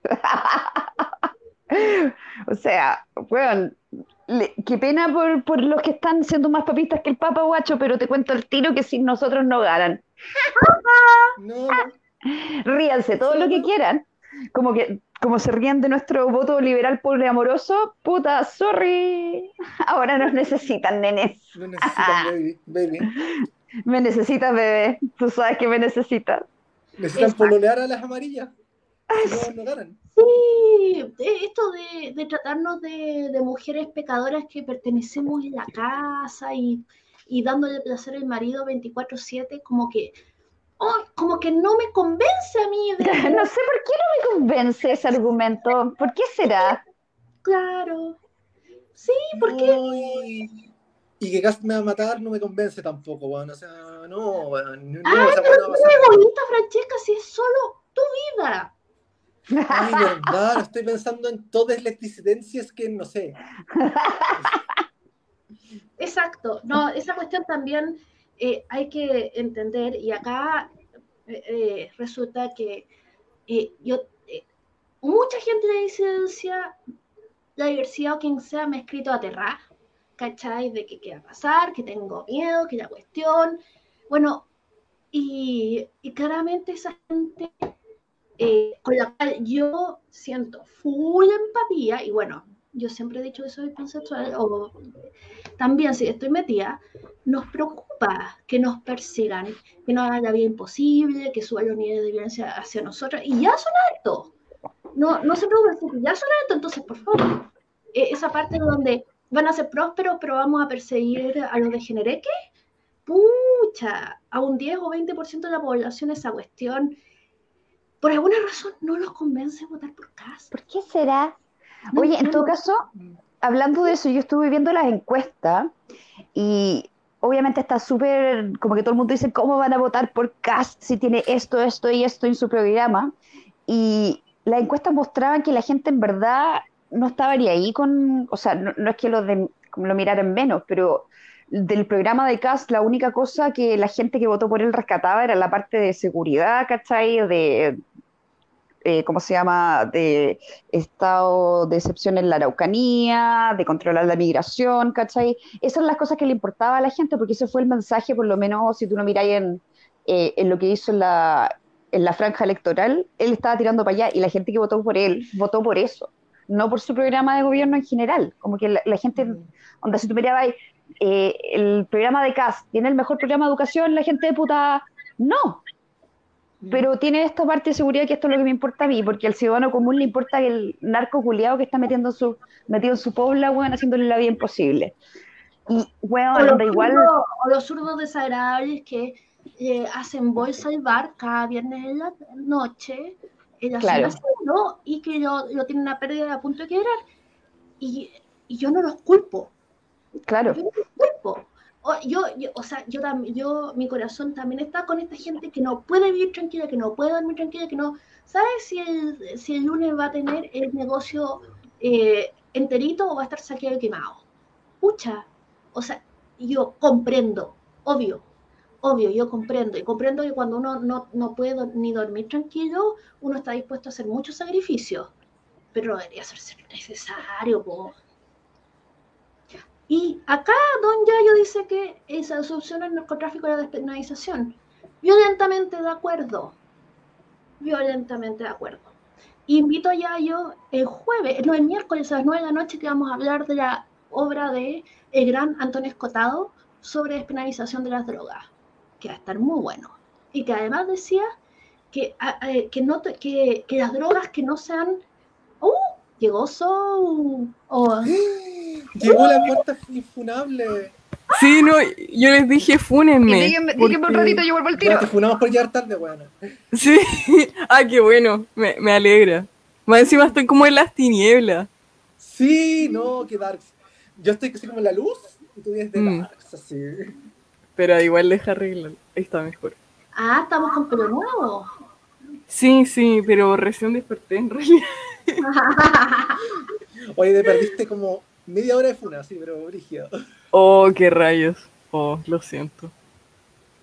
o sea, bueno, qué pena por, por, los que están siendo más papistas que el Papa Guacho, pero te cuento el tiro que si nosotros no ganan. No. Ríanse todo lo que quieran. Como que como se rían de nuestro voto liberal poliamoroso, puta, sorry. Ahora nos necesitan, nenes. Me necesitan, baby, baby. Me necesitas, bebé. Tú sabes que me necesitas. Necesitan pololear a las amarillas. Sí, esto de, tratarnos de, mujeres pecadoras que pertenecemos en la casa y, dándole placer al marido 24/7, como que, oh, como que no me convence a mí. no sé por qué no me convence ese argumento. ¿Por qué será? Claro. Sí, porque... y que Gast me va a matar no me convence tampoco, bueno, o sea, no, bueno, no, Ay, pero no egoísta, Francesca, si es solo tu vida. Ay, verdad, estoy pensando en todas las disidencias que no sé. Exacto, no, esa cuestión también eh, hay que entender, y acá eh, eh, resulta que yo, mucha gente de disidencia, la diversidad o quien sea, me ha escrito aterrar, ¿cachai? De que qué va a pasar, que tengo miedo, que la cuestión. Bueno, y claramente esa gente eh, con la cual yo siento full empatía, y bueno, yo siempre he dicho que soy pansexual, o también si estoy metida, nos preocupa que nos persigan, que nos hagan la vida imposible, que suban los niveles de violencia hacia nosotros, y ya son altos. No, no se preocupen, ya son altos, entonces por favor, e, esa parte donde van a ser prósperos, pero vamos a perseguir a los degenereques, pucha, a un 10 o 20% de la población esa cuestión por alguna razón no los convence votar por casa. ¿Por qué será? Oye, en todo caso, hablando de eso, yo estuve viendo las encuestas y obviamente está súper, como que todo el mundo dice, ¿cómo van a votar por Cast si tiene esto, esto y esto en su programa? Y las encuestas mostraban que la gente en verdad no estaba ni ahí con, o sea, no, es que lo, de, lo miraran menos, pero del programa de Cast, la única cosa que la gente que votó por él rescataba era la parte de seguridad, ¿cachai? De, eh, ¿cómo se llama?, de estado de excepción en la Araucanía, de controlar la migración, ¿cachai? Esas son las cosas que le importaba a la gente, porque ese fue el mensaje, por lo menos si tú no miráis en, eh, en lo que hizo en la, en la franja electoral, él estaba tirando para allá y la gente que votó por él votó por eso, no por su programa de gobierno en general. Como que la, gente, mm. donde si tú mirabas eh, el programa de CAS, ¿tiene el mejor programa de educación? La gente de puta, no, pero tiene esta parte de seguridad que esto es lo que me importa a mí, porque al ciudadano común le importa el narco culiado que está metiendo su, metido en su pobla, weón, haciéndole la vida imposible. Y, weón, o los igual... o los zurdos desagradables que eh, hacen bolsa al bar cada viernes en la noche, claro. y que yo, yo tienen una pérdida a punto de quebrar. Y, y yo no los culpo. Claro. Yo no los culpo yo, o sea, yo, yo, mi corazón también está con esta gente que no puede vivir tranquila, que no puede dormir tranquila, que no, ¿sabes si el, si el lunes va a tener el negocio eh, enterito o va a estar saqueado y quemado? Pucha, o sea, yo comprendo, obvio, obvio, yo comprendo, y comprendo que cuando uno no, no puede ni dormir tranquilo, uno está dispuesto a hacer muchos sacrificios, pero debería ser necesario, po. Y acá Don Yayo dice que esa solución al narcotráfico la despenalización. Violentamente de acuerdo. Violentamente de acuerdo. Invito a Yayo el jueves, no, el miércoles a las 9 de la noche que vamos a hablar de la obra de el gran Antonio Escotado sobre despenalización de las drogas, que va a estar muy bueno. Y que además decía que, que, no, que, que las drogas que no sean... ¡Uh! Llegó Soul. Oh. Llegó la puerta infunable. Sí, no, yo les dije fúnenme. Díganme, porque... un ratito, yo vuelvo al tiro. te funamos por llegar tarde, bueno. Sí, ah, qué bueno, me, me alegra. Más encima estoy como en las tinieblas. Sí, no, qué darks. Yo estoy así como en la luz y tú vienes de mm. darks, así. Pero igual deja arreglar, ahí está mejor. Ah, estamos con pelo nuevo. Sí, sí, pero recién desperté en realidad. Oye, te perdiste como media hora de funa, sí, pero brígido. Oh, qué rayos. Oh, lo siento.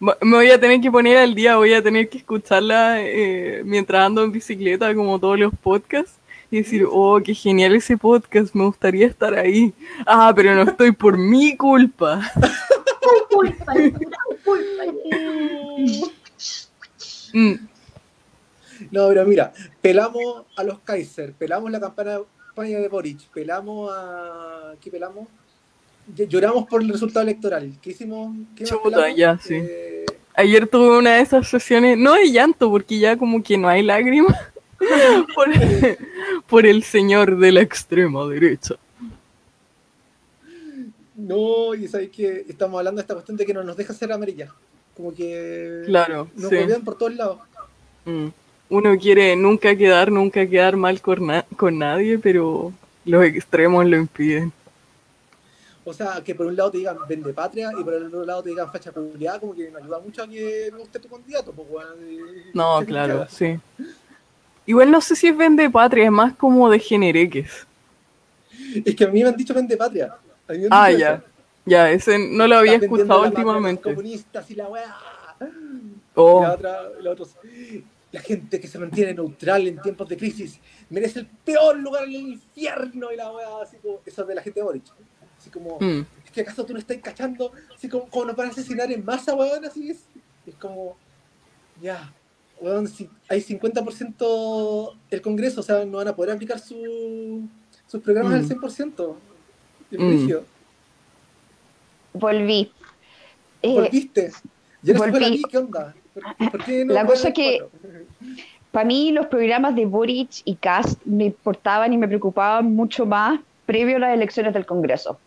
Me voy a tener que poner al día, voy a tener que escucharla eh, mientras ando en bicicleta, como todos los podcasts, y decir, oh, qué genial ese podcast, me gustaría estar ahí. Ah, pero no estoy por mi culpa. culpa, culpa. Mm. No, pero mira, pelamos a los Kaiser, pelamos la campana campaña de Boric, pelamos a. ¿Qué pelamos? Lloramos por el resultado electoral. ¿Qué hicimos? ¿Qué Chuta, ya, sí. Eh, Ayer tuve una de esas sesiones, no de llanto, porque ya como que no hay lágrimas, por, por el señor de la extrema derecha. No, y sabes que estamos hablando de esta cuestión de que no nos deja ser amarilla. Como que claro, nos sí. por todos lados. Mm uno quiere nunca quedar, nunca quedar mal con, con nadie, pero los extremos lo impiden. O sea, que por un lado te digan vende patria y por el otro lado te digan facha publicidad, como que me ayuda mucho a que me guste tu candidato. Pues, bueno, no, claro, sí. Igual no sé si es vende patria, es más como de genereques. Es que a mí me han dicho vende patria. ah, ya. Ya, ese no lo había escuchado últimamente. comunistas y la weá. Oh. Y la otra, la otra, la gente que se mantiene neutral en tiempos de crisis merece el peor lugar en el infierno y la weá, así como, eso de la gente de Boric. Así como, mm. es que acaso tú no estás cachando, así como, como nos van a asesinar en masa, weón, así es. Es como, ya, weón, si hay 50% el Congreso, o sea, no van a poder aplicar su, sus programas al 100%. El mm. Volví. Eh, ¿Volviste? ¿Ya volví. ¿Qué onda? La cosa que para mí los programas de Boric y Cast me importaban y me preocupaban mucho más previo a las elecciones del Congreso.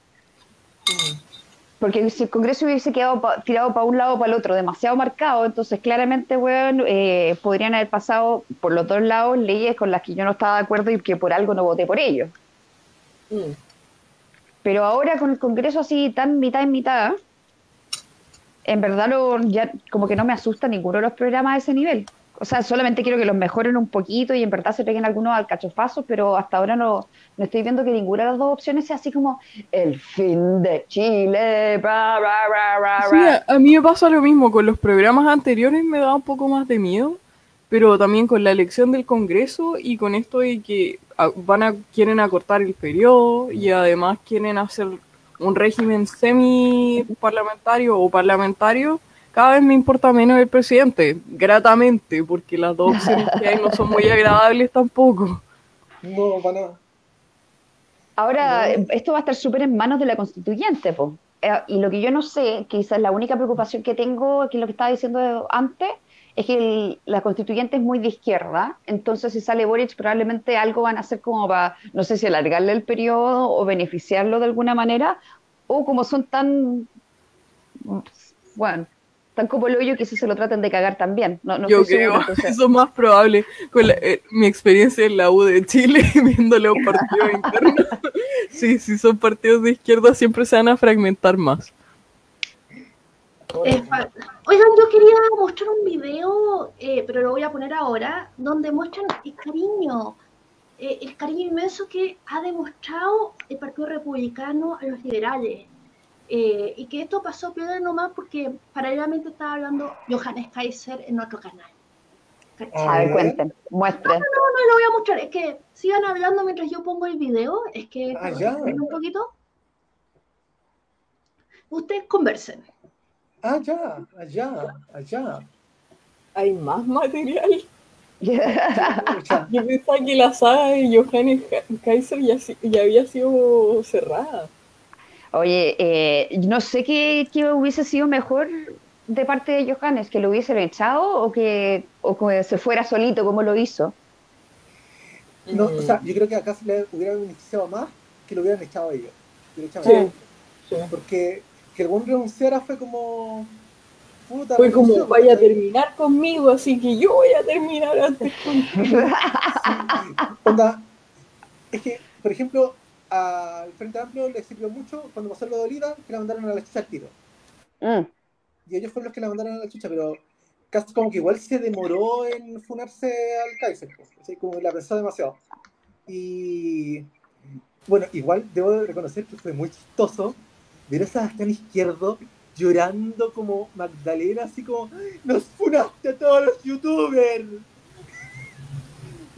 Porque si el Congreso hubiese quedado tirado para un lado o para el otro, demasiado marcado, entonces claramente, bueno, eh, podrían haber pasado por los dos lados leyes con las que yo no estaba de acuerdo y que por algo no voté por ellos. Mm. Pero ahora con el Congreso así tan mitad en mitad, en verdad lo, ya como que no me asusta ninguno de los programas a ese nivel. O sea, solamente quiero que los mejoren un poquito y en verdad se peguen algunos al cachofazo, pero hasta ahora no, no estoy viendo que ninguna de las dos opciones sea así como el fin de Chile. bra, bra, bra, bra, Sí, a, mí me pasa lo mismo, con los programas anteriores me da un poco más de miedo, pero también con la elección del Congreso y con esto de que a- van a, quieren acortar el periodo y además quieren hacer un régimen semi parlamentario o parlamentario, cada vez me importa menos el presidente, gratamente, porque las dos opciones que hay no son muy agradables tampoco. No, para nada. Ahora, No. esto va a estar súper en manos de la constituyente, po. Eh, y lo que yo no sé, quizás la única preocupación que tengo, que es lo que estaba diciendo antes, es que el- la constituyente es muy de izquierda, entonces si sale Boric probablemente algo van a hacer como para, no sé si alargarle el periodo o beneficiarlo de alguna manera, o como son tan, bueno, tan como el hoyo, quizás se lo traten de cagar también. No, no Yo creo, segura, entonces- eso es más probable con la- eh, mi experiencia en la U de Chile, viendo los partidos internos. Sí, si son partidos de izquierda siempre se van a fragmentar más. Fa- Oigan, yo quería mostrar un video, eh, pero lo voy a poner ahora, donde muestran el cariño, eh, el cariño inmenso que ha demostrado el Partido Republicano a los liberales. Eh, y que esto pasó peor nomás porque paralelamente estaba hablando Johannes Kaiser en otro canal. ¿Cachai? A ver, cuenten, muestren. No, no lo voy a mostrar, es que sigan hablando mientras yo pongo el video, es que Ah, un poquito. Ustedes conversen. Ah, ya, allá, allá. Hay más material. Yo pensaba que la saga de Johannes Ka- Kaiser ya, ya había sido cerrada. Oye, eh, no sé qué, qué hubiese sido mejor de parte de Johannes, que lo hubiesen echado o que, o que se fuera solito como lo hizo. no, o sea, yo creo que acá se le hubiera beneficiado más que lo hubieran echado ellos. Echado Sí. ellos. Porque que algún renunciara fue como. Puta, Fue como, renunció, vaya a terminar conmigo, así que yo voy a terminar antes contigo. Onda, es que, por ejemplo, al Frente Amplio le sirvió mucho cuando pasó lo de Olida, que la mandaron a la chucha al tiro. Mm. Y ellos fueron los que la mandaron a la chucha, pero casi como que igual se demoró en funarse al Kaiser, pues, ¿cachai? como la pensó demasiado. Y bueno, igual debo de reconocer que fue muy chistoso ver a Sebastián Izquierdo llorando como Magdalena, así como, nos funaste a todos los youtubers.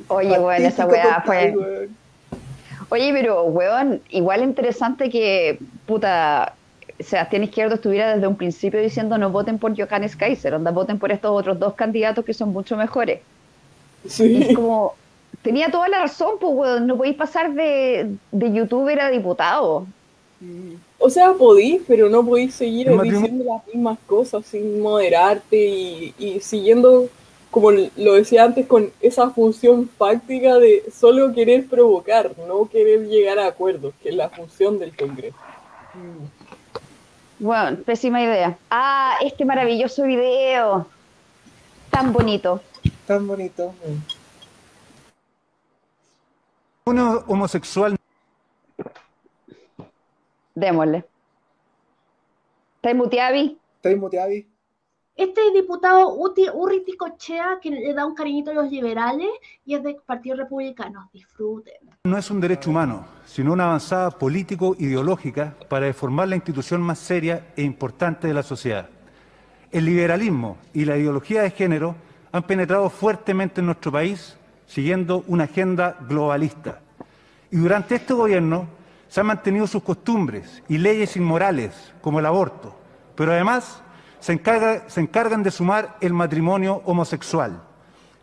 Oye, bueno, esa weá fue. weón. Oye, pero weón, igual interesante que, puta, Sebastián Izquierdo estuviera desde un principio diciendo no voten por Johannes Kaiser, onda, voten por estos otros dos candidatos que son mucho mejores. Y Sí. es como, tenía toda la razón, pues weón, no podéis pasar de, de youtuber a diputado. O sea, podís, pero no podís seguir diciendo las mismas cosas sin moderarte y, y siguiendo, como lo decía antes, con esa función fáctica de solo querer provocar, no querer llegar a acuerdos, que es la función del Congreso. Bueno, pésima idea. Ah, este maravilloso video. Tan bonito. Tan bonito. Uno homosexual Démosle. ¿Estáis muteavi? ¿Estáis muteavi? Este diputado Uti, Urriti Cochea, que le da un cariñito a los liberales y es del Partido Republicano. Disfruten. no es un derecho humano, sino una avanzada político-ideológica para deformar la institución más seria e importante de la sociedad. El liberalismo y la ideología de género han penetrado fuertemente en nuestro país siguiendo una agenda globalista. Y durante este gobierno se han mantenido sus costumbres y leyes inmorales como el aborto, pero además se, encarga- se encargan de sumar el matrimonio homosexual,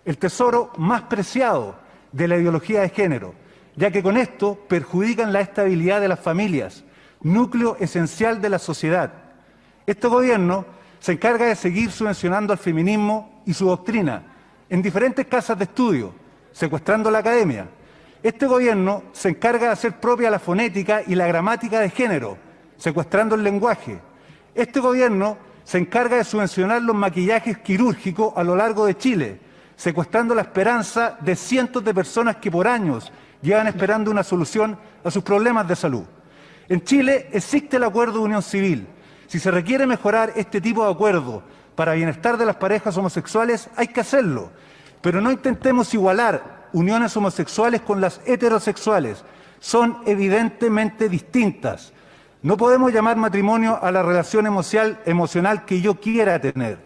el tesoro más preciado de la ideología de género, ya que con esto perjudican la estabilidad de las familias, núcleo esencial de la sociedad. Este gobierno se encarga de seguir subvencionando al feminismo y su doctrina en diferentes casas de estudio, secuestrando la academia. Este gobierno se encarga de hacer propia la fonética y la gramática de género, secuestrando el lenguaje. Este gobierno se encarga de subvencionar los maquillajes quirúrgicos a lo largo de Chile, secuestrando la esperanza de cientos de personas que por años llevan esperando una solución a sus problemas de salud. En Chile existe el acuerdo de unión civil. Si se requiere mejorar este tipo de acuerdo para bienestar de las parejas homosexuales, hay que hacerlo. Pero no intentemos igualar uniones homosexuales con las heterosexuales. Son evidentemente distintas. No podemos llamar matrimonio a la relación emocional, que yo quiera tener.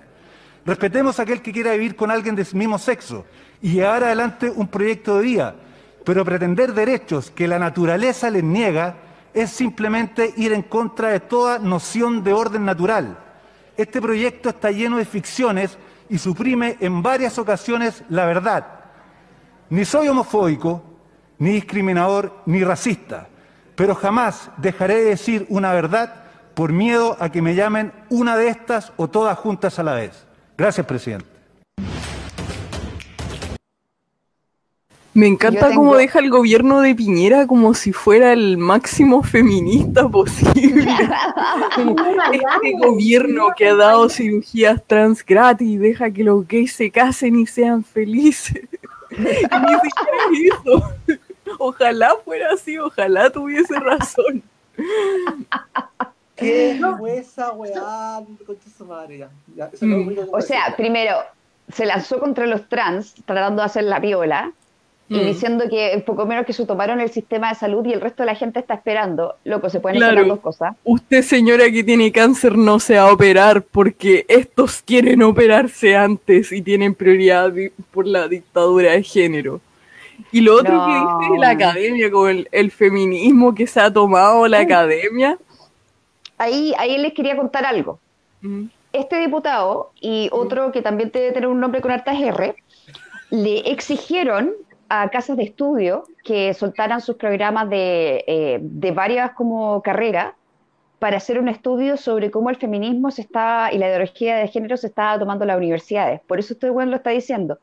Respetemos a aquel que quiera vivir con alguien del mismo sexo y llevar adelante un proyecto de vida, pero pretender derechos que la naturaleza les niega es simplemente ir en contra de toda noción de orden natural. Este proyecto está lleno de ficciones y suprime en varias ocasiones la verdad. Ni soy homofóbico, ni discriminador, ni racista, pero jamás dejaré de decir una verdad por miedo a que me llamen una de estas o todas juntas a la vez. Gracias, presidente. Me encanta tengo- cómo deja el gobierno de Piñera como si fuera el máximo feminista posible. Este gobierno que ha dado cirugías trans gratis deja que los gays se casen y sean felices. Ni siquiera es eso. Ojalá fuera así, ojalá tuviese razón. ¿Qué fue esa weá? Concha su madre, ya. Ya, eso Mm. O sea, primero, se lanzó contra los trans tratando de hacer la viola y Mm. diciendo que poco menos que se tomaron el sistema de salud y el resto de la gente está esperando. Loco, se pueden Claro. hacer las dos cosas. Usted, señora que tiene cáncer, no se va a operar porque estos quieren operarse antes y tienen prioridad por la dictadura de género. Y lo otro que dice la academia, con el, el feminismo que se ha tomado la academia. Ahí, ahí les quería contar algo. Mm, Este diputado y otro que también debe tener un nombre con hartas R, le exigieron a casas de estudio que soltaran sus programas de, eh, de varias como carreras para hacer un estudio sobre cómo el feminismo se está y la ideología de género se está tomando en las universidades. Por eso este bueno lo está diciendo.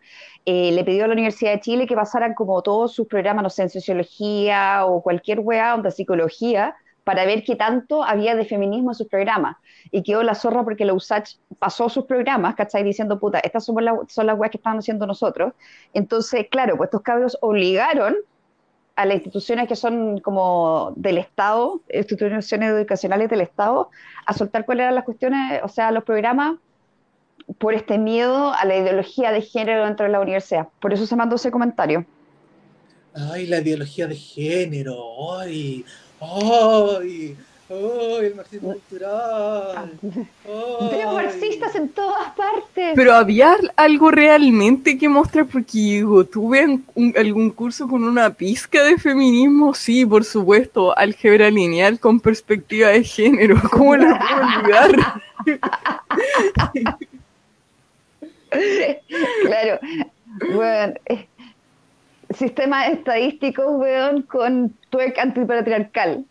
Eh, le pidió a la Universidad de Chile que pasaran como todos sus programas, no sé, en sociología o cualquier weá, onda psicología, para ver qué tanto había de feminismo en sus programas. Y quedó la zorra porque la USACH pasó sus programas, ¿cachai? Diciendo, puta, estas somos la- son las weas que están haciendo nosotros. Entonces, claro, pues estos cabros obligaron a las instituciones que son como del Estado, instituciones educacionales del Estado, a soltar cuáles eran las cuestiones, o sea, los programas por este miedo a la ideología de género dentro de la universidad. Por eso se mandó ese comentario. Ay, la ideología de género. Ay, ay, ay, el marxismo cultural. Veo ay. marxistas en todas partes. Pero había algo realmente que mostrar, porque digo, tuve un- algún curso con una pizca de feminismo, sí, por supuesto, álgebra lineal con perspectiva de género, ¿cómo lo puedo olvidar? claro. Bueno, eh, sistemas estadísticos, weón, con twerk antipatriarcal.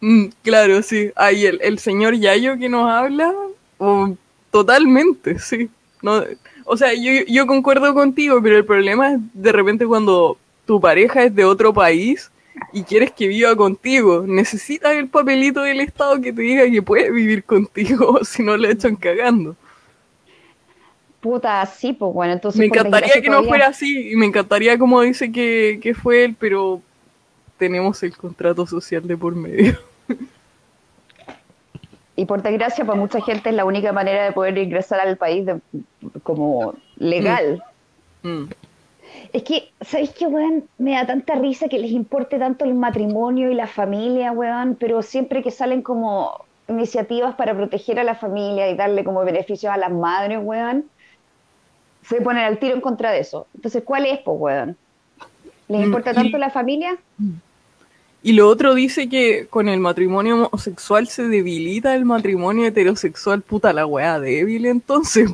Mm, claro, sí. Ahí el, el señor Yayo que nos habla, totalmente, sí. No, o sea, yo, yo concuerdo contigo, pero el problema es de repente cuando tu pareja es de otro país y quieres que viva contigo, necesitas el papelito del Estado que te diga que puede vivir contigo, si no le echan cagando. Puta, sí, pues bueno, entonces. Me encantaría que no fuera así, y me encantaría como dice que, que fue él, pero tenemos el contrato social de por medio. Y por desgracia, para mucha gente es la única manera de poder ingresar al país de- como legal. Mm. Es que, ¿sabéis qué, weón? Me da tanta risa que les importe tanto el matrimonio y la familia, weón, pero siempre que salen como iniciativas para proteger a la familia y darle como beneficios a las madres, weón, se ponen al tiro en contra de eso. Entonces, ¿cuál es, pues, weón? ¿Les Mm, importa y- tanto la familia? Y lo otro dice que con el matrimonio homosexual se debilita el matrimonio heterosexual, puta la weá débil entonces.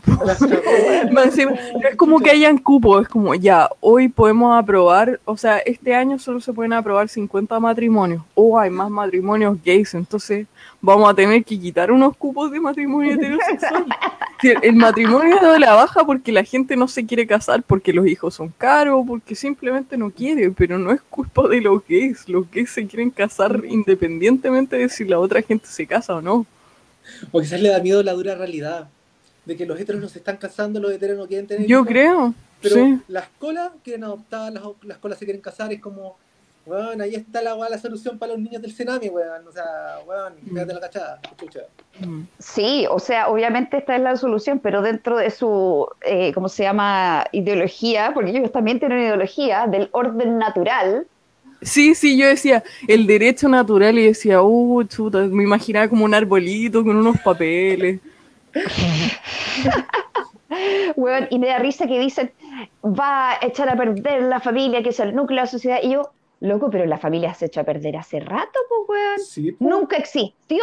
no es como que hayan cupos, es como ya, hoy podemos aprobar, o sea, este año solo se pueden aprobar 50 matrimonios, o hay más matrimonios gays, entonces vamos a tener que quitar unos cupos de matrimonio heterosexual. El matrimonio dado la baja porque la gente no se quiere casar, porque los hijos son caros, porque simplemente no quiere, pero no es culpa de los gays, los gays se quieren casar independientemente de si la otra gente se casa o no. O quizás le da miedo la dura realidad de que los heteros no se están casando, los heteros no quieren tener Yo hijos, creo, Pero sí. las colas quieren adoptar, las, las colas se quieren casar, es como, Weón, ahí está la, la solución para los niños del Senami, weón. O sea, weón, fíjate la cachada. Chucha. Mm. Sí, o sea, obviamente esta es la solución, pero dentro de su, eh, ¿cómo se llama? Ideología, porque ellos también tienen ideología del orden natural. Sí, sí, yo decía el derecho natural y decía, uh, chuta, me imaginaba como un arbolito con unos papeles. Weón, y me da risa que dicen, va a echar a perder la familia, que es el núcleo de la sociedad. Y yo, loco, pero la familia se echó a perder hace rato, pues, weón. Sí. Nunca existió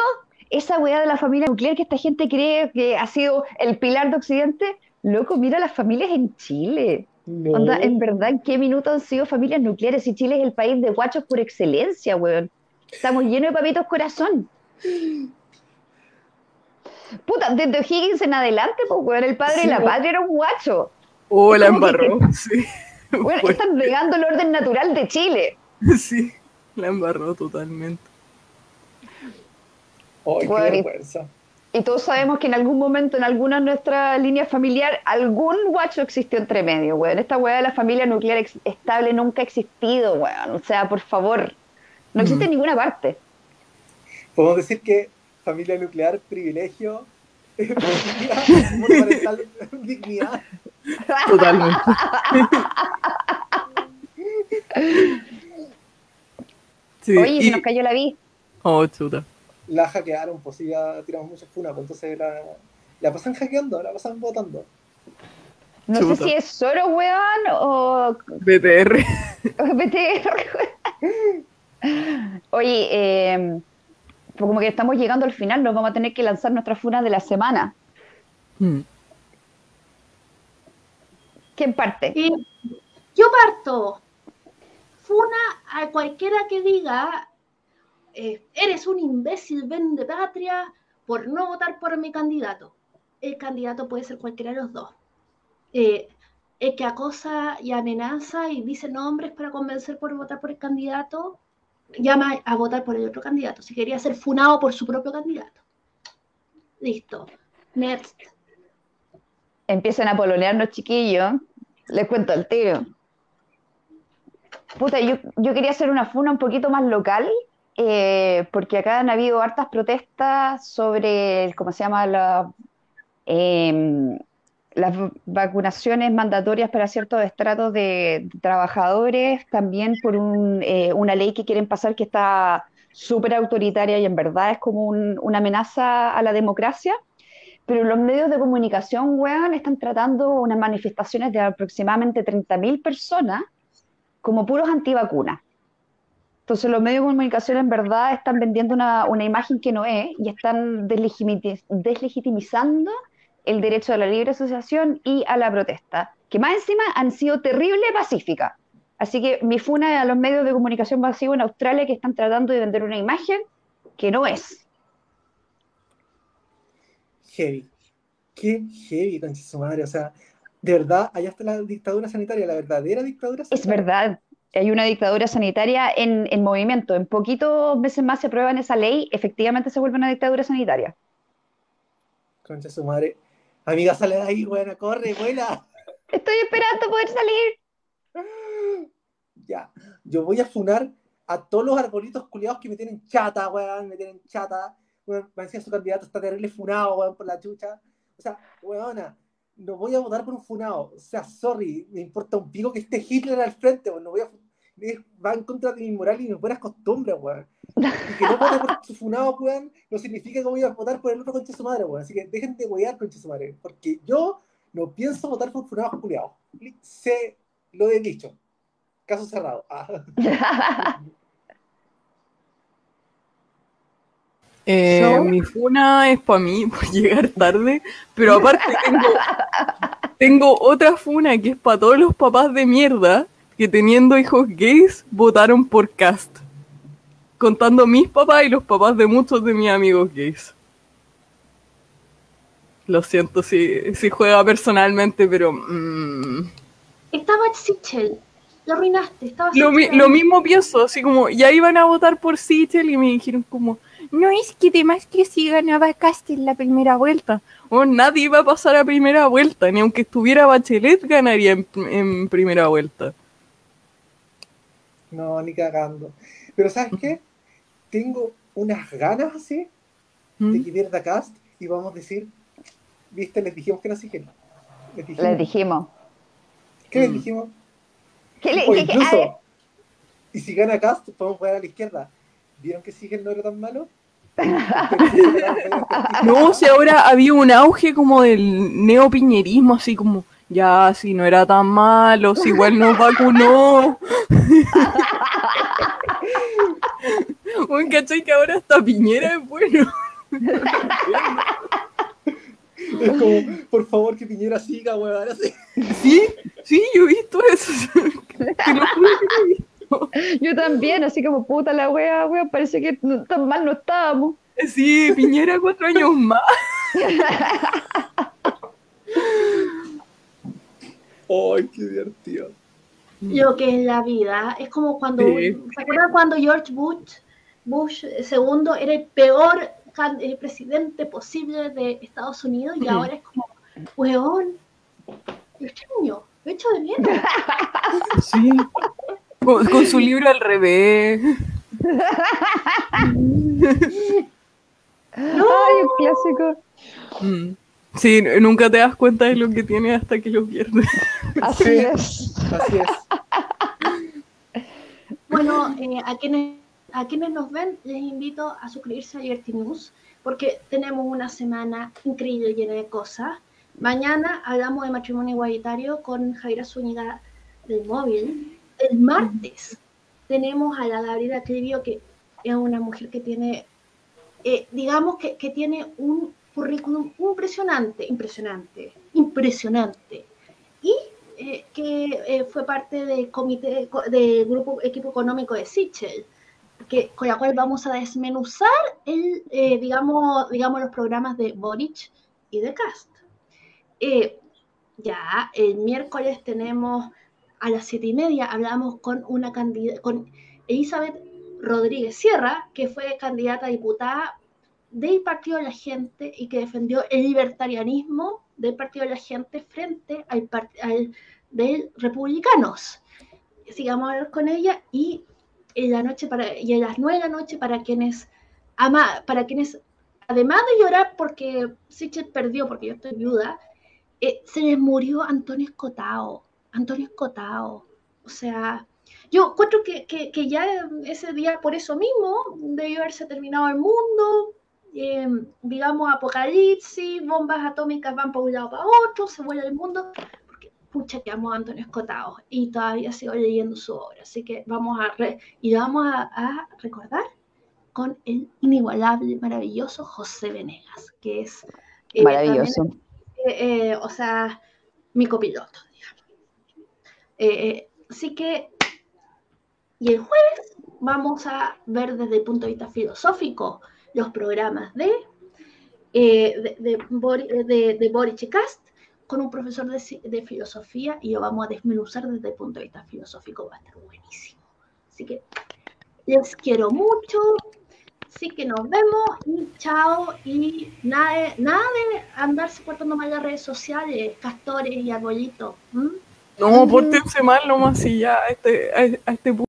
esa weá de la familia nuclear que esta gente cree que ha sido el pilar de Occidente. Loco, mira las familias en Chile. No. Onda, en verdad, ¿en qué minuto han sido familias nucleares? Y Chile es el país de guachos por excelencia, weón. Estamos llenos de papitos corazón. Puta, desde Higgins en adelante, pues, weón, el padre Sí, de la patria era un guacho. Oh, la ¿Cómo que embarró. Sí. Bueno, están negando el orden natural de Chile. sí, la embarró totalmente. Ay, qué y- vergüenza. Y todos sabemos que en algún momento, en alguna de nuestra línea familiar, algún guacho existió entre medio, weón. Esta weá de la familia nuclear estable nunca ha existido, weón. O sea, por favor, no existe en ninguna parte. Podemos decir que familia nuclear, privilegio, monoparental, dignidad. Totalmente. Sí, Oye, se y- nos cayó la vi. Oh, chuta. La hackearon, pues sí, ya tiramos muchas funas, pues entonces la, la pasan hackeando, la pasan votando. No Chuta. sé si es Soro, weón, o BTR. o BTR. Oye, eh, pues como que estamos llegando al final, nos vamos a tener que lanzar nuestras funas de la semana. Mm. ¿Quién parte? Yo parto. Funa a cualquiera que diga, eh, eres un imbécil, vende patria, por no votar por mi candidato. El candidato puede ser cualquiera de los dos. Eh, el que acosa y amenaza y dice nombres para convencer por votar por el candidato, llama a votar por el otro candidato. Si quería ser funado por su propio candidato. Listo. Next. empiezan a polonearnos chiquillos, les cuento el tiro. Puta, yo, yo quería hacer una funa un poquito más local, eh, porque acá han habido hartas protestas sobre, el- ¿cómo se llama? La, em, las vacunaciones mandatorias para ciertos estratos de trabajadores, también por un, eh, una ley que quieren pasar que está súper autoritaria y en verdad es como un- una amenaza a la democracia. Pero los medios de comunicación, weón, están tratando unas manifestaciones de aproximadamente 30.000 personas como puros antivacunas. Entonces los medios de comunicación en verdad están vendiendo una, una imagen que no es y están deslegitimi- deslegitimizando el derecho a la libre asociación y a la protesta, que más encima han sido terrible pacíficas. Así que mi funa a los medios de comunicación masivos en Australia que están tratando de vender una imagen que no es. Heavy. Qué heavy, concha su madre. O sea, de verdad, allá está la dictadura sanitaria, la verdadera dictadura Es sanitaria. verdad, hay una dictadura sanitaria en, en movimiento. En poquitos meses más se aprueban esa ley, efectivamente se vuelve una dictadura sanitaria. Concha su madre. Amiga, sale de ahí, buena, corre, vuela. Estoy esperando poder salir. Ya. Yo voy a funar a todos los arbolitos culiados que me tienen chata, weón, me tienen chata. Weón, me decía su candidato está terrible funado, weón, por la chucha. O sea, weona, no voy a votar por un funado. O sea, sorry, me importa un pico que esté Hitler al frente, weón. No voy a va en contra de mi moral y mis buenas costumbres, weón. Y que no vote por su funado, weón, no significa que voy a votar por el otro concha su madre, weón. Así que dejen de wear concha su madre. Porque yo no pienso votar por funados culiados. Se lo he dicho. Caso cerrado. Ah. Eh. Mi funa es para mí por llegar tarde, pero aparte tengo, tengo otra funa que es para todos los papás de mierda que teniendo hijos gays votaron por Cast. Contando mis papás y los papás de muchos de mis amigos gays. Lo siento si, si juega personalmente, pero... mm, Estaba Sichel. Lo arruinaste. Estaba lo, mi- lo mismo pienso, así como ya iban a votar por Sichel y me dijeron como, no es que además que si ganaba Cast en la primera vuelta. O nadie iba a pasar a primera vuelta, ni aunque estuviera Bachelet ganaría en, en primera vuelta. No, ni cagando. Pero ¿sabes qué? Tengo unas ganas así de ¿Mm? que pierda Cast y vamos a decir, viste, les dijimos que no siguen. Les dijimos. Les dijimos. ¿Qué les Mm. dijimos? ¿Qué le- O qué- qué- incluso, a ver, y si gana Cast, podemos jugar a la izquierda. ¿Vieron que Sigel no era tan malo? No, si ahora había un auge como del neopiñerismo, así como, ya, si no era tan malo, si igual nos vacunó. Un cachai que ahora hasta Piñera es bueno. Es como, por favor, que Piñera siga, weón. Sí, sí, yo he visto eso. Te lo juro que lo he visto. yo también, así como puta la wea, wea, parece que no- tan mal no estábamos. Sí, Piñera cuatro años más. ¡Ay, qué divertido! Lo que es la vida. Es como cuando. Sí. ¿Se acuerdan cuando George Bush, Bush II era el peor presidente posible de Estados Unidos? Y ahora es como, weón, lo extraño, lo echo de menos. Sí. Con, con su libro al revés. Ay, un clásico. Mm. Sí, nunca te das cuenta de lo que tiene hasta que lo pierdes. Así Sí. es. Así es. Bueno, eh, a, quienes, a quienes nos ven, les invito a suscribirse a Liberty News porque tenemos una semana increíble llena de cosas. Mañana hablamos de matrimonio igualitario con Javiera Zúñiga del móvil. El martes tenemos a la Gabriela Clivio, que es una mujer que tiene, eh, digamos que, que tiene un currículum impresionante, impresionante, impresionante. Y eh, que eh, fue parte del comité del grupo equipo económico de Sichel, que, con la cual vamos a desmenuzar el, digamos, digamos los programas de Boric y de Cast. Ya el miércoles tenemos a las siete y media hablamos con una candidata, con Elizabeth Rodríguez Sierra, que fue candidata a diputada del Partido de la Gente y que defendió el libertarianismo del Partido de la Gente frente al, al de Republicanos. Sigamos a hablar con ella y en la noche y a las nueve de la noche para quienes ama, para quienes además de llorar porque Sichel perdió porque yo estoy viuda, eh, se les murió Antonio Escotao, Antonio Escotao. O sea, yo encuentro que, que, que ya ese día por eso mismo debió haberse terminado el mundo, eh, digamos, apocalipsis, bombas atómicas van para un lado para otro, se vuelve el mundo, porque pucha que amo a Antonio Escotado y todavía sigo leyendo su obra, así que vamos a, re- y vamos a, a recordar con el inigualable, maravilloso José Venegas, que es eh, Maravilloso. también, eh, eh, o sea, mi copiloto. Eh, así que, y el jueves vamos a ver desde el punto de vista filosófico los programas de, eh, de, de, Bori- de, de Boric Cast con un profesor de, filosofía y lo vamos a desmenuzar desde el punto de vista filosófico. Va a estar buenísimo. Así que les quiero mucho. Así que nos vemos y chao. Y nada de, nada de andarse portando mal las redes sociales, castores y arbolitos. No, pórtense mal nomás y ya a este, a, a este punto.